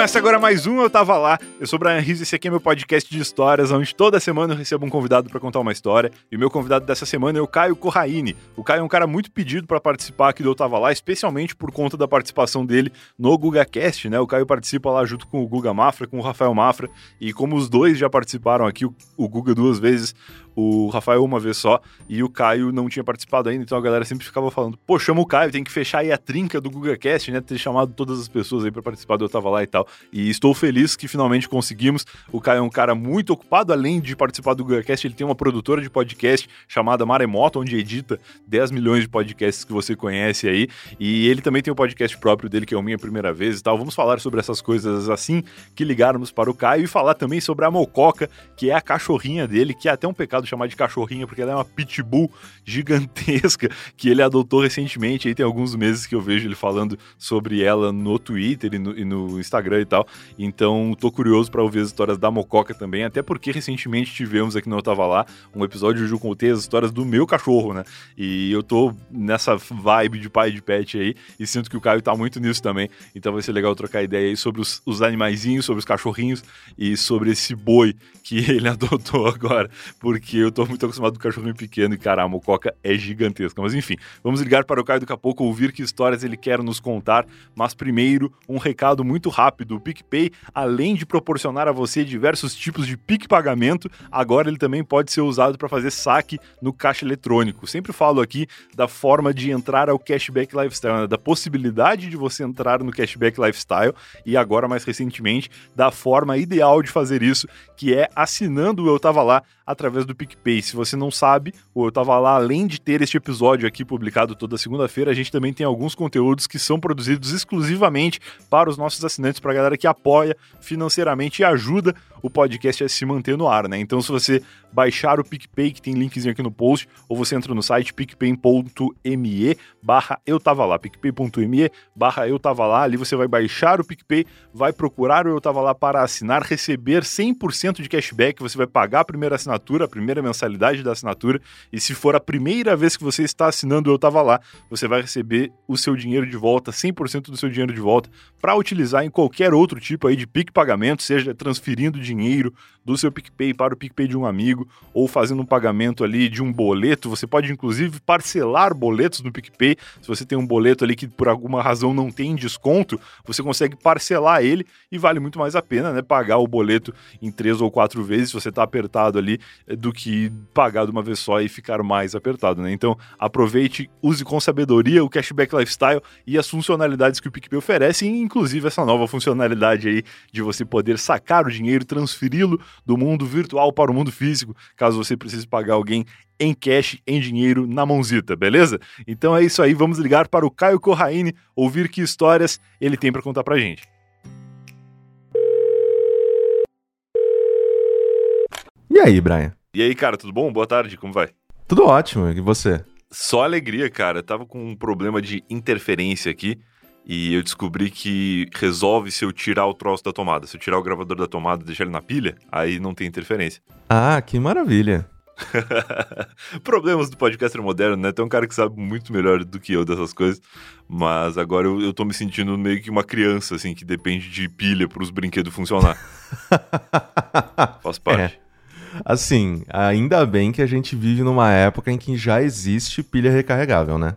começa agora mais um Eu Tava Lá. Eu sou o Brian Riz e esse aqui é meu podcast de histórias, onde toda semana eu recebo um convidado para contar uma história. E o meu convidado dessa semana é o Caio Corraine. O Caio é um cara muito pedido para participar aqui do Eu Tava Lá, especialmente por conta da participação dele no GugaCast, né? O Caio participa lá junto com o Guga Mafra, com o Rafael Mafra. E como os dois já participaram aqui, o, Guga duas vezes, o Rafael uma vez só e o Caio não tinha participado ainda, então a galera sempre ficava falando: pô, chama o Caio, tem que fechar aí a trinca do GugaCast, né? Ter chamado todas as pessoas aí para participar do Eu Tava Lá e tal. E estou feliz que finalmente conseguimos. O Caio é um cara muito ocupado, além de participar do GugaCast, ele tem uma produtora de podcast chamada Maremoto, onde edita 10 milhões de podcasts que você conhece aí. E ele também tem um podcast próprio dele, que é o Minha Primeira Vez e tal. Vamos falar sobre essas coisas assim que ligarmos para o Caio e falar também sobre a Mococa, que é a cachorrinha dele, que é até um pecado chamar de cachorrinha, porque ela é uma pitbull gigantesca que ele adotou recentemente. Aí tem alguns meses que eu vejo ele falando sobre ela no Twitter e no, e no Instagram e tal. Então tô curioso para ouvir as histórias da Mococa também, até porque recentemente tivemos aqui no Eu Tava Lá um episódio onde eu contei as histórias do meu cachorro, né? E eu tô nessa vibe de pai de pet aí e sinto que o Caio tá muito nisso também. Então vai ser legal trocar ideia aí sobre os, os animaizinhos, sobre os cachorrinhos e sobre esse boi que ele adotou agora, porque eu tô muito acostumado com cachorrinho pequeno e cara, a mococa é gigantesca. Mas enfim, vamos ligar para o Caio daqui a pouco, ouvir que histórias ele quer nos contar. Mas primeiro, um recado muito rápido: o PicPay, além de proporcionar a você diversos tipos de PIC pagamento, agora ele também pode ser usado para fazer saque no caixa eletrônico. Sempre falo aqui da forma de entrar ao Cashback Lifestyle, né? da possibilidade de você entrar no Cashback Lifestyle e agora, mais recentemente, da forma ideal de fazer isso, que é assinando o Eu Tava Lá através do PicPay. Se você não sabe, o Eu Tava Lá, além de ter este episódio aqui publicado toda segunda-feira, a gente também tem alguns conteúdos que são produzidos exclusivamente para os nossos assinantes, para a galera que apoia financeiramente e ajuda o podcast a se manter no ar, né? Então, se você baixar o PicPay, que tem linkzinho aqui no post, ou você entra no site picpay.me barra eu tava lá, picpay.me barra eu tava lá, ali você vai baixar o PicPay, vai procurar o eu tava lá para assinar, receber 100% de cashback, você vai pagar a primeira assinatura, a primeira mensalidade da assinatura, e se for a primeira vez que você está assinando eu tava lá, você vai receber o seu dinheiro de volta, 100% do seu dinheiro de volta, para utilizar em qualquer outro tipo aí de PIC pagamento, seja transferindo dinheiro do seu PicPay para o PicPay de um amigo, ou fazendo um pagamento ali de um boleto. Você pode, inclusive, parcelar boletos no PicPay. Se você tem um boleto ali que por alguma razão não tem desconto, você consegue parcelar ele e vale muito mais a pena, né? Pagar o boleto em três ou quatro vezes, se você está apertado ali, do que pagar de uma vez só e ficar mais apertado, né? Então, aproveite, use com sabedoria o Cashback Lifestyle e as funcionalidades que o PicPay oferece, inclusive essa nova funcionalidade aí de você poder sacar o dinheiro, transferi-lo do mundo virtual para o mundo físico, caso você precise pagar alguém em cash, em dinheiro, na mãozita, beleza? Então é isso aí, vamos ligar para o Caio Corraine, ouvir que histórias ele tem para contar pra gente. E aí, Brian? E aí, cara, tudo bom? Boa tarde, como vai? Tudo ótimo, e você? Só alegria, cara. Tava com um problema de interferência aqui e eu descobri que resolve se eu tirar o troço da tomada. Se eu tirar o gravador da tomada e deixar ele na pilha, aí não tem interferência. Ah, que maravilha. Problemas do podcaster moderno, né? Tem um cara que sabe muito melhor do que eu dessas coisas, mas agora eu, eu tô me sentindo meio que uma criança, assim, que depende de pilha para os brinquedos funcionar. Faz parte. É. Assim, ainda bem que a gente vive numa época em que já existe pilha recarregável, né?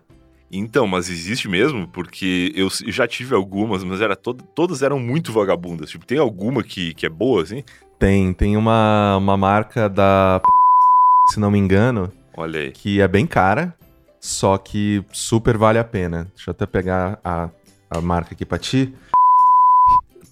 Então, mas existe mesmo? Porque eu já tive algumas, mas era todo, todas eram muito vagabundas. Tipo, tem alguma que, que é boa, assim? Tem, tem uma, uma marca da. Se não me engano. Olha aí. Que é bem cara, só que super vale a pena. Deixa eu até pegar a, a marca aqui pra ti.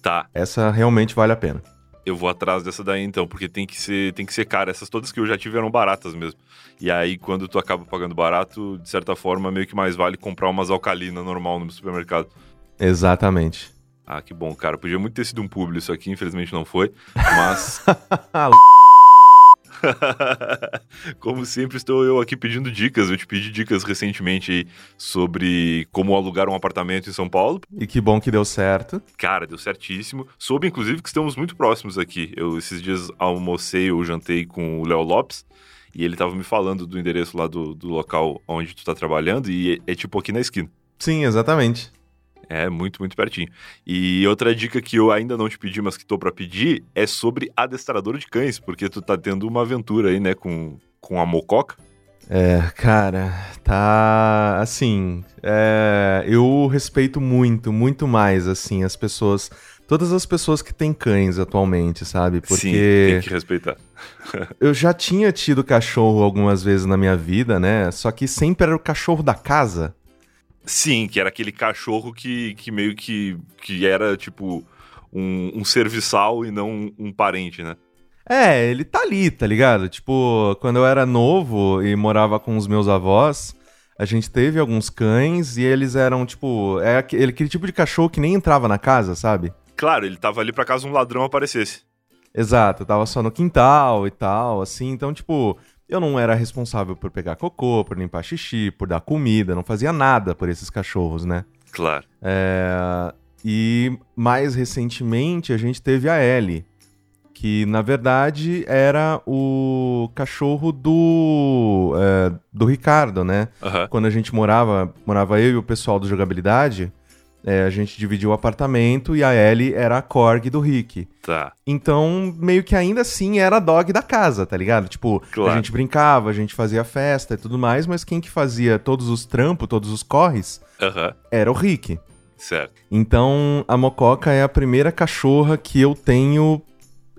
Tá. Essa realmente vale a pena. Eu vou atrás dessa daí então, porque tem que ser, tem que ser cara. Essas todas que eu já tive eram baratas mesmo. E aí, quando tu acaba pagando barato, de certa forma, meio que mais vale comprar umas alcalina normal no supermercado. Exatamente. Ah, que bom, cara. Podia muito ter sido um publi isso aqui, infelizmente não foi. Mas. Como sempre, estou eu aqui pedindo dicas. Eu te pedi dicas recentemente sobre como alugar um apartamento em São Paulo. E que bom que deu certo. Cara, deu certíssimo. Soube, inclusive, que estamos muito próximos aqui. Eu esses dias almocei ou jantei com o Léo Lopes. E ele tava me falando do endereço lá do, do local onde tu tá trabalhando. E é, é tipo aqui na esquina. Sim, exatamente. É muito, muito pertinho. E outra dica que eu ainda não te pedi, mas que tô para pedir, é sobre adestrador de cães, porque tu tá tendo uma aventura aí, né, com, com a mococa. É, cara, tá assim. É, eu respeito muito, muito mais, assim, as pessoas. Todas as pessoas que têm cães atualmente, sabe? Porque. Sim, tem que respeitar. eu já tinha tido cachorro algumas vezes na minha vida, né? Só que sempre era o cachorro da casa. Sim, que era aquele cachorro que, que meio que, que era, tipo, um, um serviçal e não um, parente, né? É, ele tá ali, tá ligado? Tipo, quando eu era novo e morava com os meus avós, a gente teve alguns cães e eles eram, tipo, é aquele, aquele tipo de cachorro que nem entrava na casa, sabe? Claro, ele tava ali pra caso um ladrão aparecesse. Exato, tava só no quintal e tal, assim, então, tipo, eu não era responsável por pegar cocô, por limpar xixi, por dar comida, não fazia nada por esses cachorros, né? Claro. É... E mais recentemente a gente teve a Ellie, que na verdade era o cachorro do é, do Ricardo, né? Aham. Quando a gente morava, morava eu e o pessoal do jogabilidade, é, a gente dividiu o apartamento e a Ellie era a Korg do Rick. Tá. Então, meio que ainda assim era a dog da casa, tá ligado? Tipo, Claro. a gente brincava, a gente fazia festa e tudo mais, mas quem que fazia todos os trampos, todos os corres, Aham. era o Rick. Certo. Então, a Mococa é a primeira cachorra que eu tenho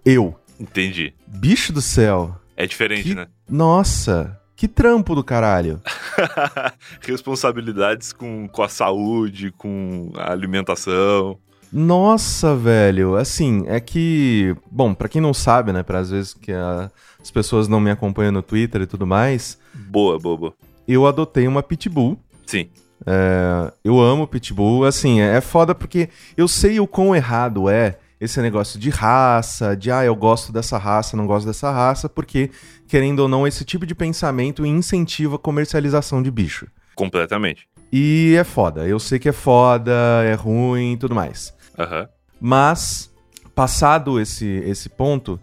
eu. Entendi. Bicho do céu. É diferente, Que- né? Nossa, que trampo do caralho. Responsabilidades com, com a saúde, com a alimentação. Nossa, velho. Assim, é que. Bom, pra quem não sabe, né? Pra às vezes que a- as pessoas não me acompanham no Twitter e tudo mais, Boa, boa, boa. eu adotei uma pitbull. Sim. É, eu amo pitbull. Assim, é foda porque eu sei o quão errado é esse negócio de raça, de ah, eu gosto dessa raça, não gosto dessa raça, porque, querendo ou não, esse tipo de pensamento incentiva a comercialização de bicho. Completamente. E é foda. Eu sei que é foda, é ruim e tudo mais. Aham. Mas, passado esse, esse ponto,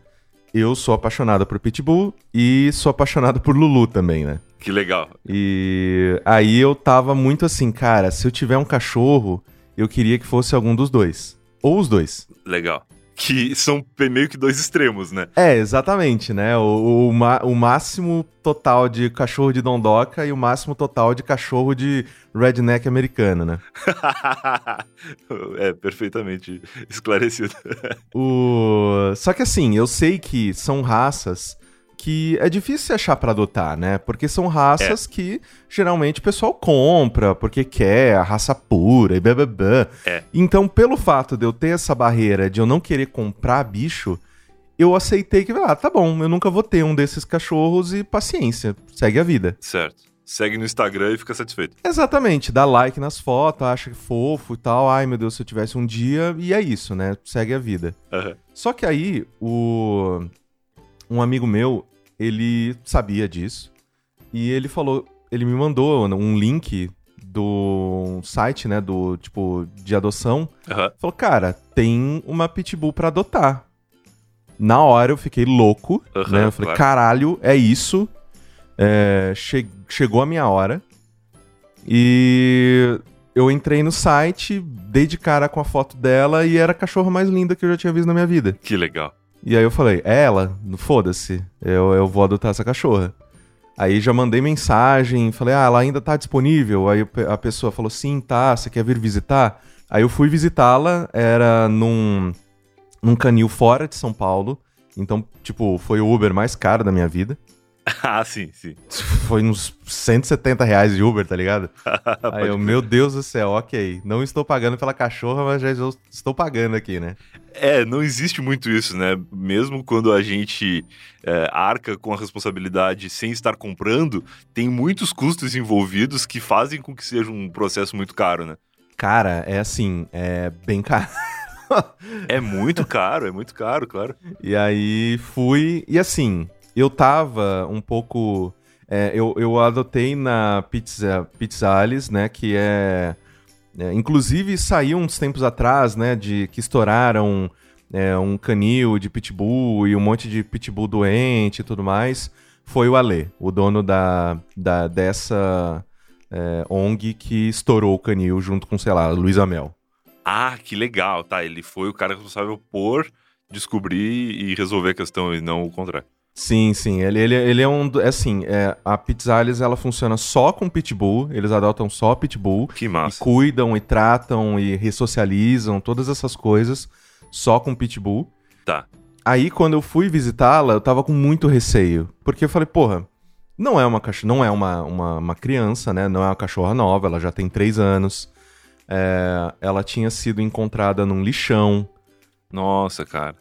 eu sou apaixonado por Pitbull e sou apaixonado por Lulu também, né? Que legal. E aí eu tava muito assim, cara, se eu tiver um cachorro, eu queria que fosse algum dos dois. Ou os dois. Legal. Que são meio que dois extremos, né? É, exatamente, né? O, o, o máximo total de cachorro de dondoca e o máximo total de cachorro de redneck americano, né? é, perfeitamente esclarecido. O... Só que assim, eu sei que são raças que é difícil se achar pra adotar, né? Porque são raças que geralmente o pessoal compra porque quer a raça pura e blá blá blá. É. Então, pelo fato de eu ter essa barreira de eu não querer comprar bicho, eu aceitei que, ah, tá bom, eu nunca vou ter um desses cachorros e paciência, segue a vida. Certo. Segue no Instagram e fica satisfeito. Exatamente, dá like nas fotos, acha fofo e tal. Ai meu Deus, se eu tivesse um dia, e é isso, né? Segue a vida. Aham. Só que aí, o... um amigo meu, ele sabia disso. E ele falou, ele me mandou um link do site, né, do tipo de adoção. Aham. Falou, cara, tem uma pitbull pra adotar. Na hora eu fiquei louco, Aham, né? Eu falei, claro. caralho, é isso. É, che- chegou a minha hora. E eu entrei no site, dei de cara com a foto dela e era a cachorra mais linda que eu já tinha visto na minha vida. Que legal. E aí eu falei, é ela? Foda-se, eu, eu vou adotar essa cachorra. Aí já mandei mensagem, falei, ah, ela ainda tá disponível? Aí a pessoa falou, sim, tá, você quer vir visitar? Aí eu fui visitá-la, era num, num canil fora de São Paulo. Então, tipo, foi o Uber mais caro da minha vida. ah, sim, sim. Foi uns 170 reais de Uber, tá ligado? Aí eu, meu Deus do céu, ok. Não estou pagando pela cachorra, mas já estou- pagando aqui, né? É, não existe muito isso, né? Mesmo quando a gente é, arca com a responsabilidade sem estar comprando, tem muitos custos envolvidos que fazem com que seja um processo muito caro, né? Cara, é assim, é bem caro. É muito caro, é muito caro, claro. E aí fui. E assim, eu tava um pouco. é, eu, eu adotei na Pizza, Pizza Alice, né? Que é, é, Inclusive saiu uns tempos atrás, né? De que estouraram é, um canil de pitbull e um monte de pitbull doente e tudo mais. Foi o Alê, o dono da, da, dessa é, ONG que estourou o canil junto com, sei lá, Luiz Amel. Ah, que legal, tá? Ele foi o cara responsável por descobrir e resolver a questão e não o contrário. Sim, sim. Ele, ele, ele é um. É assim, é, a Pizzalis ela funciona só com pitbull. Eles adotam só pitbull. Que E massa. cuidam e tratam e ressocializam, todas essas coisas, só com pitbull. Tá. Aí, quando eu fui visitá-la, eu tava com muito receio. Porque eu falei, porra, não é uma cachorra, não é uma, uma, uma criança, né? Não é uma cachorra nova, ela já tem três anos. É, ela tinha sido encontrada num lixão. Nossa, cara.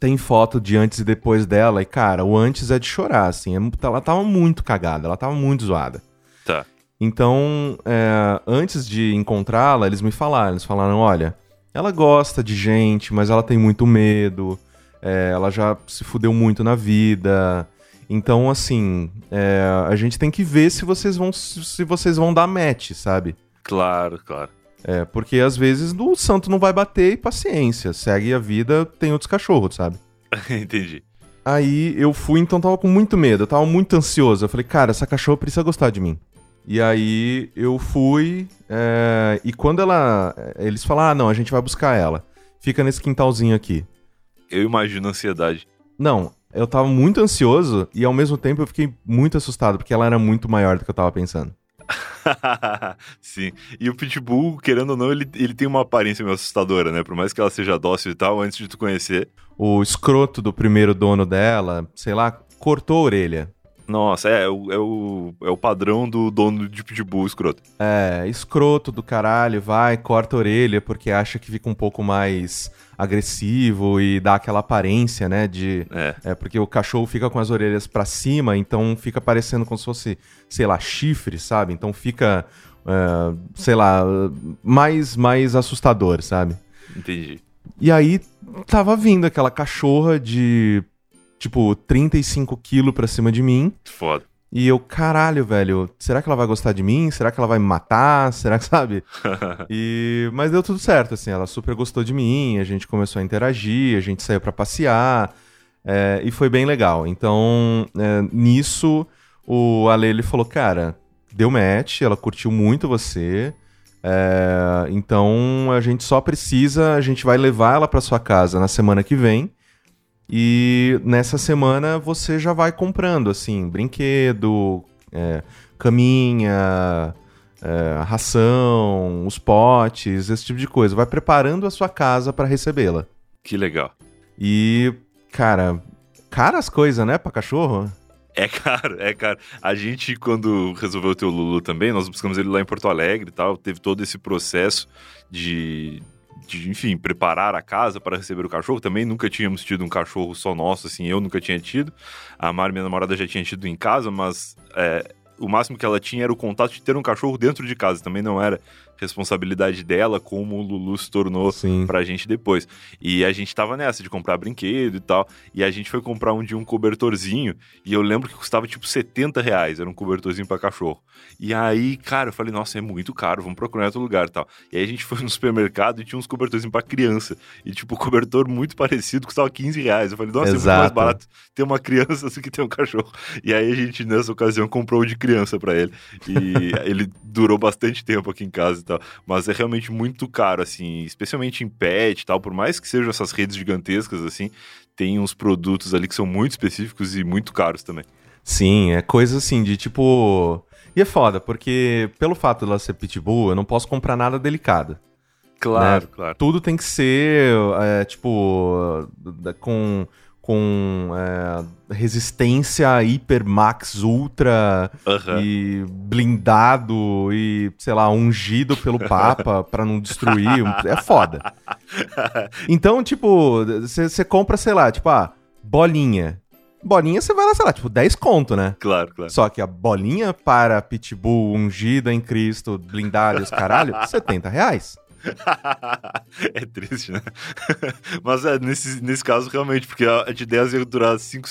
Tem foto de antes e depois dela, e, cara, o antes é de chorar, assim. é mu- ela tava muito cagada, ela tava muito zoada. Tá. Então, é, antes de encontrá-la, eles me falaram, eles falaram, olha, ela gosta de gente, mas ela tem muito medo, é, ela já se fudeu muito na vida. Então, assim, é, a gente tem que ver se vocês vão se vocês vão dar match, sabe? Claro, claro. É, porque às vezes o santo não vai bater e paciência, segue a vida, tem outros cachorros, sabe? Entendi. Aí eu fui, então tava com muito medo, eu tava muito ansioso. Eu falei, cara, essa cachorra precisa gostar de mim. E aí eu fui, é, e quando ela. Eles falaram, ah, não, a gente vai buscar ela. Fica nesse quintalzinho aqui. Eu imagino a ansiedade. Não, eu tava muito ansioso e ao mesmo tempo eu fiquei muito assustado, porque ela era muito maior do que eu tava pensando. Sim. E o Pitbull, querendo ou não, ele, ele tem uma aparência meio assustadora, né? Por mais que ela seja dócil e tal, antes de tu conhecer. O escroto do primeiro dono dela, sei lá, cortou a orelha. Nossa, é, é o, é o, é o padrão do dono de Pitbull escroto. É, escroto do caralho, vai, corta a orelha porque acha que fica um pouco mais agressivo e dá aquela aparência, né, de... É. É, porque o cachorro fica com as orelhas pra cima, então fica parecendo como se fosse, sei lá, chifre, sabe? Então fica, é, sei lá, mais, mais assustador, sabe? Entendi. E aí tava vindo aquela cachorra de, tipo, 35 quilos pra cima de mim. Foda. E eu, caralho, velho, será que ela vai gostar de mim? Será que ela vai me matar? Será que, sabe? E... Mas deu tudo certo, assim, ela super gostou de mim, a gente começou a interagir, a gente saiu pra passear, é, e foi bem legal. Então, é, nisso, o Ale, ele falou, cara, deu match, ela curtiu muito você, é, então a gente só precisa, a gente vai levar ela pra sua casa na semana que vem, e nessa semana você já vai comprando, assim, brinquedo, é, caminha, é, ração, os potes, esse tipo de coisa. Vai preparando a sua casa pra recebê-la. que legal. E, cara, caras coisas, né, pra cachorro? É caro, é caro. A gente, quando resolveu ter o Lulu também, nós buscamos ele lá em Porto Alegre e tal. Teve todo esse processo de, de enfim, preparar a casa para receber o cachorro. Também nunca tínhamos tido um cachorro só nosso, assim, eu nunca tinha tido. A Mari, minha namorada, já tinha tido em casa, mas é, o máximo que ela tinha era o contato de ter um cachorro dentro de casa. Também não era responsabilidade dela, como o Lulu se tornou Sim. pra gente depois. E a gente tava nessa de comprar brinquedo e tal. E a gente foi comprar um de um cobertorzinho. E eu lembro que custava tipo 70 reais. Era um cobertorzinho pra cachorro. E aí, cara, eu falei, nossa, é muito caro, vamos procurar outro lugar e tal. E aí a gente foi no supermercado e tinha uns cobertorzinhos pra criança. E tipo, cobertor muito parecido custava 15 reais. Eu falei, nossa, é muito mais Exato. barato ter uma criança do que ter um cachorro. E aí a gente, nessa ocasião, comprou o de criança pra ele. E ele durou bastante tempo aqui em casa tal. Mas é realmente muito caro, assim, especialmente em pet e tal. Por mais que sejam essas redes gigantescas, assim, tem uns produtos ali que são muito específicos e muito caros também. Sim, é coisa assim de tipo. E é foda, porque pelo fato dela ser pitbull, eu não posso comprar nada delicado. Claro, Né? claro. Tudo tem que ser, é, tipo, com, com é, resistência hiper max ultra Aham. e blindado e, sei lá, ungido pelo Papa pra não destruir. É foda. Então, tipo, você compra, sei lá, tipo, ah, bolinha. Bolinha você vai lá, sei lá, tipo, 10 conto, né? Claro, claro. Só que a bolinha para pitbull ungida em Cristo, blindada e os caralho, 70 reais. é triste, né? Mas é, nesse, nesse caso, realmente, porque a, a ideia ia durar 5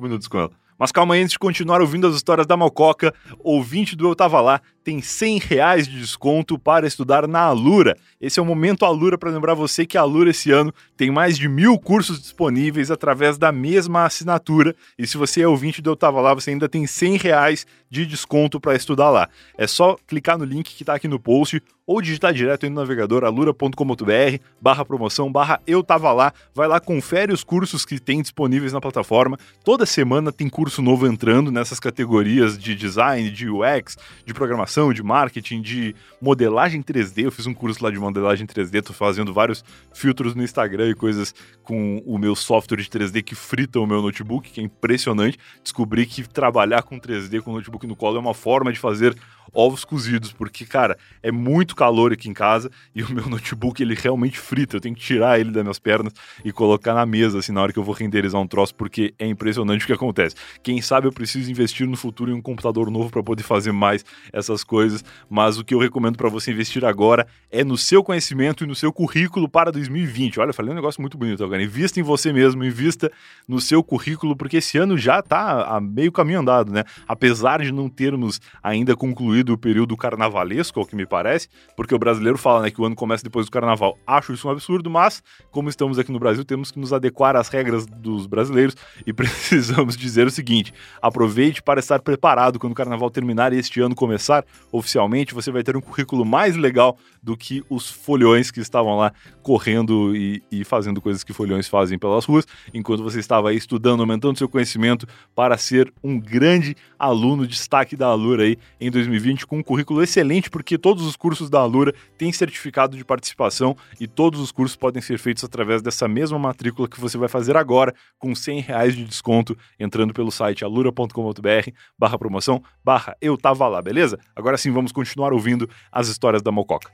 minutos com ela. Mas calma aí, antes de continuar ouvindo as histórias da Malcoca, ouvinte do Eu Tava Lá tem 100 reais de desconto para estudar na Alura. Esse é o momento Alura para lembrar você que a Alura esse ano tem mais de mil cursos disponíveis através da mesma assinatura. E se você é ouvinte do Eu Tava Lá, você ainda tem 100 reais de desconto para estudar lá. É só clicar no link que está aqui no post ou digitar direto aí no navegador alura.com.br barra promoção barra eu tava lá. Vai lá, confere os cursos que tem disponíveis na plataforma. Toda semana tem curso novo entrando nessas categorias de design, de UX, de programação de marketing, de modelagem 3D. Eu fiz um curso lá de modelagem 3D, tô fazendo vários filtros no Instagram e coisas com o meu software de 3D que frita o meu notebook, que é impressionante. Descobri que trabalhar com 3D com notebook no colo é uma forma de fazer ovos cozidos, porque, cara, é muito calor aqui em casa e o meu notebook ele realmente frita. Eu tenho que tirar ele das minhas pernas e colocar na mesa, assim, na hora que eu vou renderizar um troço, porque é impressionante o que acontece. Quem sabe eu preciso investir no futuro em um computador novo para poder fazer mais essas coisas, mas o que eu recomendo para você investir agora é no seu conhecimento e no seu currículo para 2020. Olha, falei um negócio muito bonito agora. Invista em você mesmo, invista no seu currículo, porque esse ano já está a meio caminho andado, né? Apesar de não termos ainda concluído do período carnavalesco, ao que me parece, porque o brasileiro fala né, que o ano começa depois do carnaval. Acho isso um absurdo, mas como estamos aqui no Brasil, temos que nos adequar às regras dos brasileiros e precisamos dizer o seguinte: aproveite para estar preparado quando o carnaval terminar e este ano começar oficialmente. Você vai ter um currículo mais legal do que os folhões que estavam lá correndo e, e fazendo coisas que folhões fazem pelas ruas, enquanto você estava aí estudando, aumentando seu conhecimento para ser um grande aluno destaque da Alura aí em 2020 com um currículo excelente, porque todos os cursos da Alura têm certificado de participação e todos os cursos podem ser feitos através dessa mesma matrícula que você vai fazer agora, com 100 reais de desconto, entrando pelo site alura.com.br barra promoção, barra eu tava lá, beleza? Agora sim, vamos continuar ouvindo as histórias da Mococa.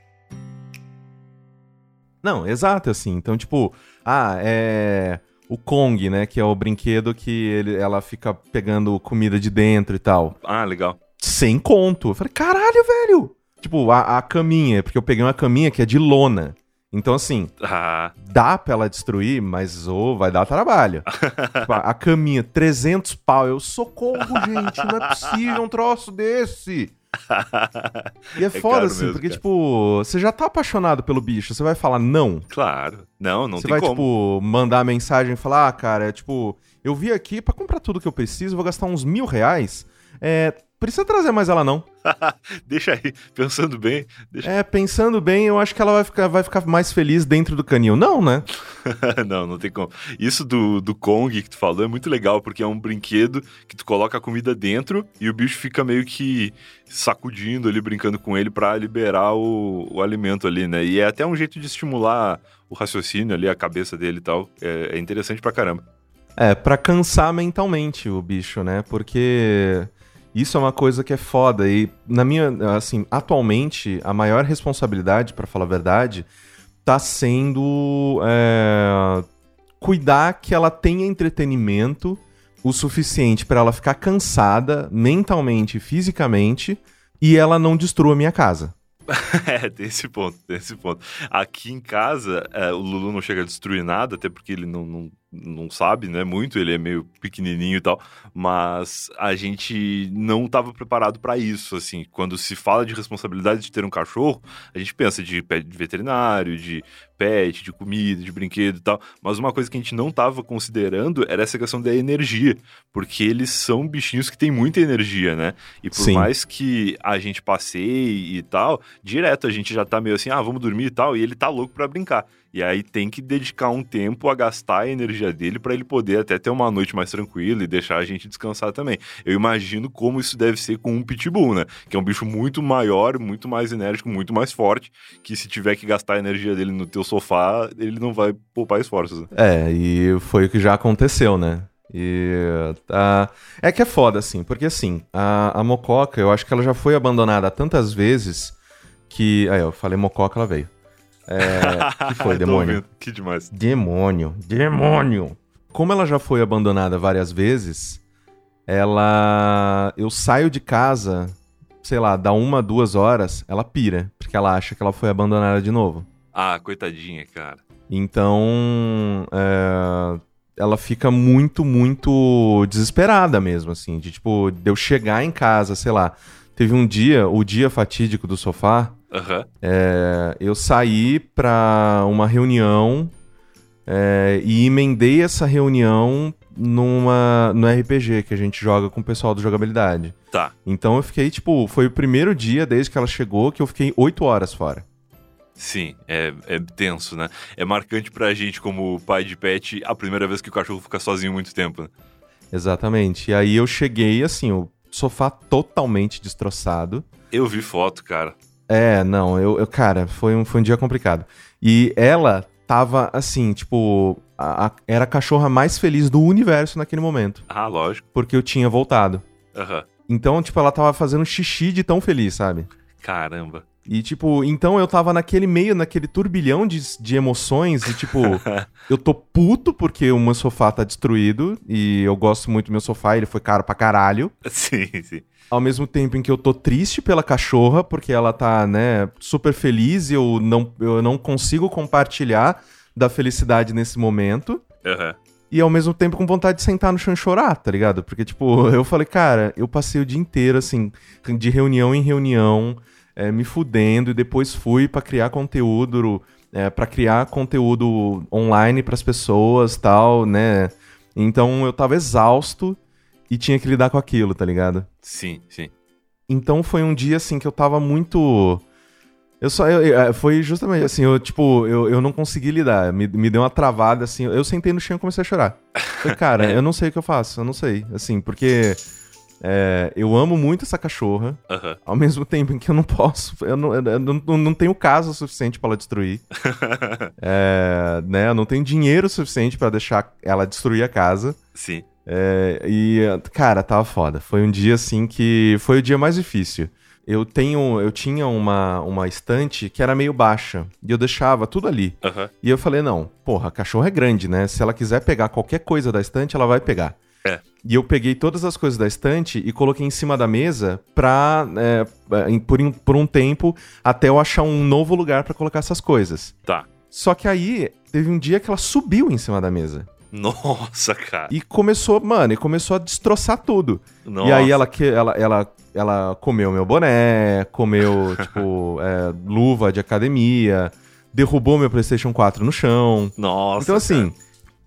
Não, exato, assim. Então, tipo, ah, é o Kong, né? Que é o brinquedo que ele, ela fica pegando comida de dentro e tal. Ah, legal sem conto. Eu falei, caralho, velho! Tipo, a, a caminha, porque eu peguei uma caminha que é de lona. Então, assim, ah. dá pra ela destruir, mas oh, vai dar trabalho. tipo, a caminha, 300 pau. Eu, socorro, gente, não é possível um troço desse. e é, é foda, assim, mesmo, porque, cara. tipo, você já tá apaixonado pelo bicho, você vai falar não? Claro. Não, não você tem vai, como. tipo, mandar mensagem e falar, ah, cara, é tipo, eu vi aqui para comprar tudo que eu preciso, vou gastar uns mil reais. É, precisa trazer mais ela, não. deixa aí, pensando bem. Deixa... É, pensando bem, eu acho que ela vai ficar, vai ficar mais feliz dentro do canil. Não, né? não, não tem como. Isso do, do Kong que tu falou é muito legal, porque é um brinquedo que tu coloca a comida dentro e o bicho fica meio que sacudindo ali, brincando com ele para liberar o, o alimento ali, né? E é até um jeito de estimular o raciocínio ali, a cabeça dele e tal. É, é interessante pra caramba. É, pra cansar mentalmente o bicho, né? Porque isso é uma coisa que é foda. E, na minha, assim, atualmente, a maior responsabilidade, para falar a verdade, tá sendo é, cuidar que ela tenha entretenimento o suficiente para ela ficar cansada mentalmente e fisicamente e ela não destrua a minha casa. é, tem esse ponto, tem esse ponto. Aqui em casa, é, o Lulu não chega a destruir nada, até porque ele não, não, não sabe, né, muito, ele é meio pequenininho e tal, mas a gente não estava preparado para isso, assim, quando se fala de responsabilidade de ter um cachorro, a gente pensa de pet de veterinário, de pet, de comida, de brinquedo e tal, mas uma coisa que a gente não estava considerando era essa questão da energia, porque eles são bichinhos que têm muita energia, né, e por Sim. mais que a gente passeie e tal, direto a gente já tá meio assim, ah, vamos dormir e tal, e ele tá louco para brincar. E aí tem que dedicar um tempo a gastar a energia dele para ele poder até ter uma noite mais tranquila e deixar a gente descansar também. Eu imagino como isso deve ser com um pitbull, né? Que é um bicho muito maior, muito mais enérgico, muito mais forte, que se tiver que gastar a energia dele no teu sofá, ele não vai poupar esforços. Né? É, e foi o que já aconteceu, né? E uh, é que é foda, assim, porque assim, a, a Mococa, eu acho que ela já foi abandonada tantas vezes que. Aí, eu falei Mococa, ela veio. É, que foi, demônio? que demais. Demônio, demônio. Como ela já foi abandonada várias vezes, ela. Eu saio de casa, sei lá, dá uma, duas horas, ela pira, porque ela acha que ela foi abandonada de novo. Ah, coitadinha, cara. Então, é, ela fica muito, muito desesperada mesmo, assim. De tipo, de eu chegar em casa, sei lá. Teve um dia, o dia fatídico do sofá, Aham. é, eu saí pra uma reunião é, e emendei essa reunião numa, no RPG que a gente joga com o pessoal do jogabilidade. Tá. Então eu fiquei, tipo, foi o primeiro dia desde que ela chegou que eu fiquei oito horas fora. Sim, é, é tenso, né? É marcante pra gente, como pai de pet, a primeira vez que o cachorro fica sozinho muito tempo, né? Exatamente. E aí eu cheguei, assim, o sofá totalmente destroçado. Eu vi foto, cara. É, não, eu, eu- cara, foi um, foi um dia complicado. E ela tava assim, tipo, a- a- era a cachorra mais feliz do universo naquele momento, Ah, lógico. porque eu tinha voltado. Aham. Então, tipo, ela tava fazendo xixi de tão feliz, sabe? Caramba. E, tipo, então eu tava naquele meio, naquele turbilhão de, de emoções, e, tipo, eu tô puto porque o meu sofá tá destruído, e eu gosto muito do meu sofá, ele foi caro pra caralho. Sim, sim. Ao mesmo tempo em que eu tô triste pela cachorra, porque ela tá, né, super feliz e eu não, eu não consigo compartilhar da felicidade nesse momento. Aham. E ao mesmo tempo com vontade de sentar no chão e chorar, tá ligado? Porque, tipo, eu falei, cara, eu passei o dia inteiro, assim, de reunião em reunião, é, me fudendo, e depois fui pra criar conteúdo, é, para criar conteúdo online pras pessoas tal, né? Então eu tava exausto e tinha que lidar com aquilo, tá ligado? Sim, sim. Então foi um dia assim que eu tava muito. Eu só. eu- eu- foi justamente assim, eu, tipo, eu, eu não consegui lidar. Me, me deu uma travada, assim. Eu sentei no chão e comecei a chorar. Falei, cara, eu não sei o que eu faço, eu não sei. Assim, porque é, eu amo muito essa cachorra, Aham. ao mesmo tempo em que eu não posso. Eu não, eu não, não tenho casa suficiente pra ela destruir. É, né, eu não tenho dinheiro suficiente pra deixar ela destruir a casa. sim. É, e, cara, tava foda. Foi um dia assim que. Foi o dia mais difícil. Eu tenho. Eu tinha uma, uma estante que era meio baixa. E eu deixava tudo ali. Aham. E eu falei, não, porra, a cachorra é grande, né? Se ela quiser pegar qualquer coisa da estante, ela vai pegar. É. E eu peguei todas as coisas da estante e coloquei em cima da mesa pra. é, em- por, um- por um tempo, até eu achar um novo lugar pra colocar essas coisas. Tá. Só que aí, teve um dia que ela subiu em cima da mesa. Nossa, cara. E começou, mano, e começou a destroçar tudo. Nossa. E aí ela, que, ela, ela, ela comeu meu boné, comeu, tipo, é, luva de academia, derrubou meu PlayStation 4 no chão. Nossa. então, assim,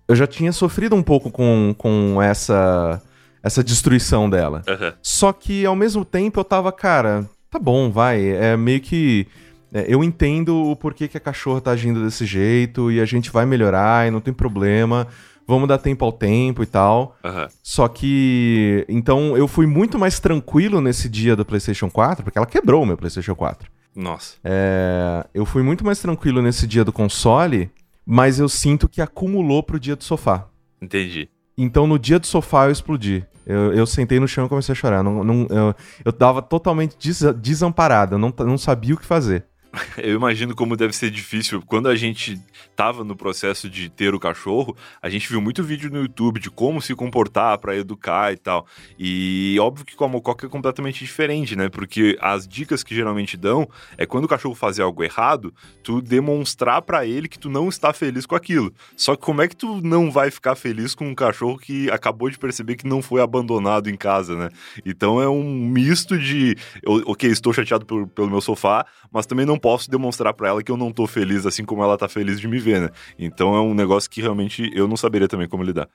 eu já tinha sofrido um pouco com, com essa, essa destruição dela. Aham. Só que, ao mesmo tempo, eu tava, cara, tá bom, vai. É meio que. é, eu entendo o porquê que a cachorra tá agindo desse jeito e a gente vai melhorar e não tem problema. Vamos dar tempo ao tempo e tal. Aham. Só que. Então eu fui muito mais tranquilo nesse dia do PlayStation 4, porque ela quebrou o meu PlayStation 4. Nossa. É, eu fui muito mais tranquilo nesse dia do console, mas eu sinto que acumulou pro dia do sofá. Entendi. Então no dia do sofá eu explodi. Eu, eu sentei no chão e comecei a chorar. Não, não- eu, eu tava totalmente desa- desamparado, eu não, não sabia o que fazer. Eu imagino como deve ser difícil. Quando a gente tava no processo de ter o cachorro, a gente viu muito vídeo no YouTube de como se comportar pra educar e tal. E óbvio que com a Mococa é completamente diferente, né? Porque as dicas que geralmente dão é quando o cachorro fazer algo errado, tu demonstrar pra ele que tu não está feliz com aquilo. Só que como é que tu não vai ficar feliz com um cachorro que acabou de perceber que não foi abandonado em casa, né? Então é um misto de, ok, estou chateado pelo, pelo meu sofá, mas também não posso demonstrar pra ela que eu não tô feliz assim como ela tá feliz de me ver, né? Então é um negócio que realmente eu não saberia também como lidar.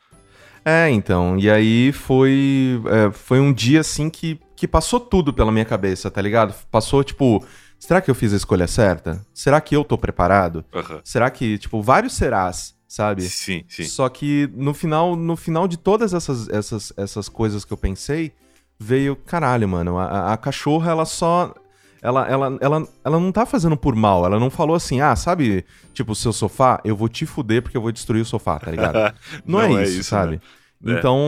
É, então. E aí foi. é, foi um dia assim que, que passou tudo pela minha cabeça, tá ligado? Passou tipo. Será que eu fiz a escolha certa? Será que eu tô preparado? Aham. Será que, tipo, vários serás, sabe? Sim, sim. Só que no final, no final de todas essas, essas, essas coisas que eu pensei, veio, caralho, mano, a- a cachorra, ela só. Ela, ela, ela, ela não tá fazendo por mal. Ela não falou assim, ah, sabe, tipo, o seu sofá, eu vou te fuder porque eu vou destruir o sofá, tá ligado? Não, é, isso, sabe? né? É. Então,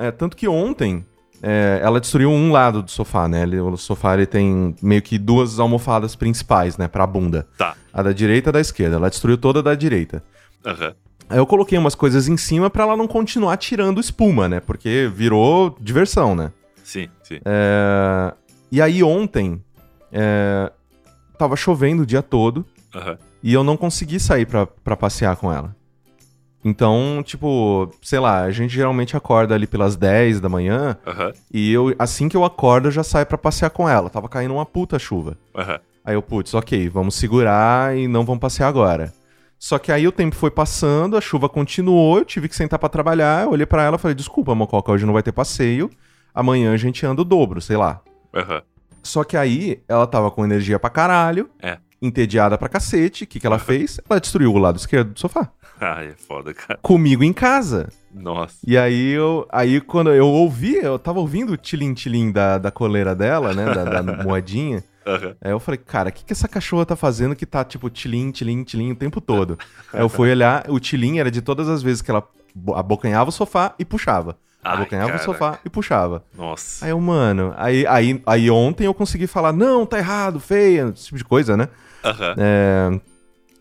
é, tanto que ontem é, ela destruiu um lado do sofá, né? Ele- o sofá ele tem meio que duas almofadas principais, né, pra bunda. Tá. A da direita e a da esquerda. Ela destruiu toda a da direita. Aham. Aí eu coloquei umas coisas em cima pra ela não continuar tirando espuma, né? Porque virou diversão, né? Sim, sim. É, E aí ontem é, tava chovendo o dia todo. Aham. E eu não consegui sair pra, pra passear com ela. Então, tipo, sei lá, a gente geralmente acorda ali pelas 10 da manhã Aham, e eu, assim que eu acordo, eu já saio pra passear com ela. Tava caindo uma puta chuva. aham. Aí eu, putz, ok, vamos segurar e não vamos passear agora. Só que aí o tempo foi passando, a chuva continuou, eu tive que sentar pra trabalhar, eu olhei pra ela e falei, desculpa, Mococa, hoje não vai ter passeio, amanhã a gente anda o dobro, sei lá. aham. Só que aí ela tava com energia pra caralho, É. entediada pra cacete, o que, que ela fez? Ela destruiu o lado esquerdo do sofá. Ai, é foda, cara. Comigo em casa. Nossa. E aí eu. Aí quando eu ouvi, eu tava ouvindo o tilim-tilim da, da coleira dela, né? Da, da moedinha. Aham. Aí eu falei, cara, o que, que essa cachorra tá fazendo que tá, tipo, tilim, tilim, tilim o tempo todo? Aí eu fui olhar, o tilim era de todas as vezes que ela bo- abocanhava o sofá e puxava. Ai, abocanhava o caraca. sofá e puxava. Nossa. Aí eu, mano, aí, aí, aí ontem eu consegui falar, não, tá errado, feia, esse tipo de coisa, né? Aham. É...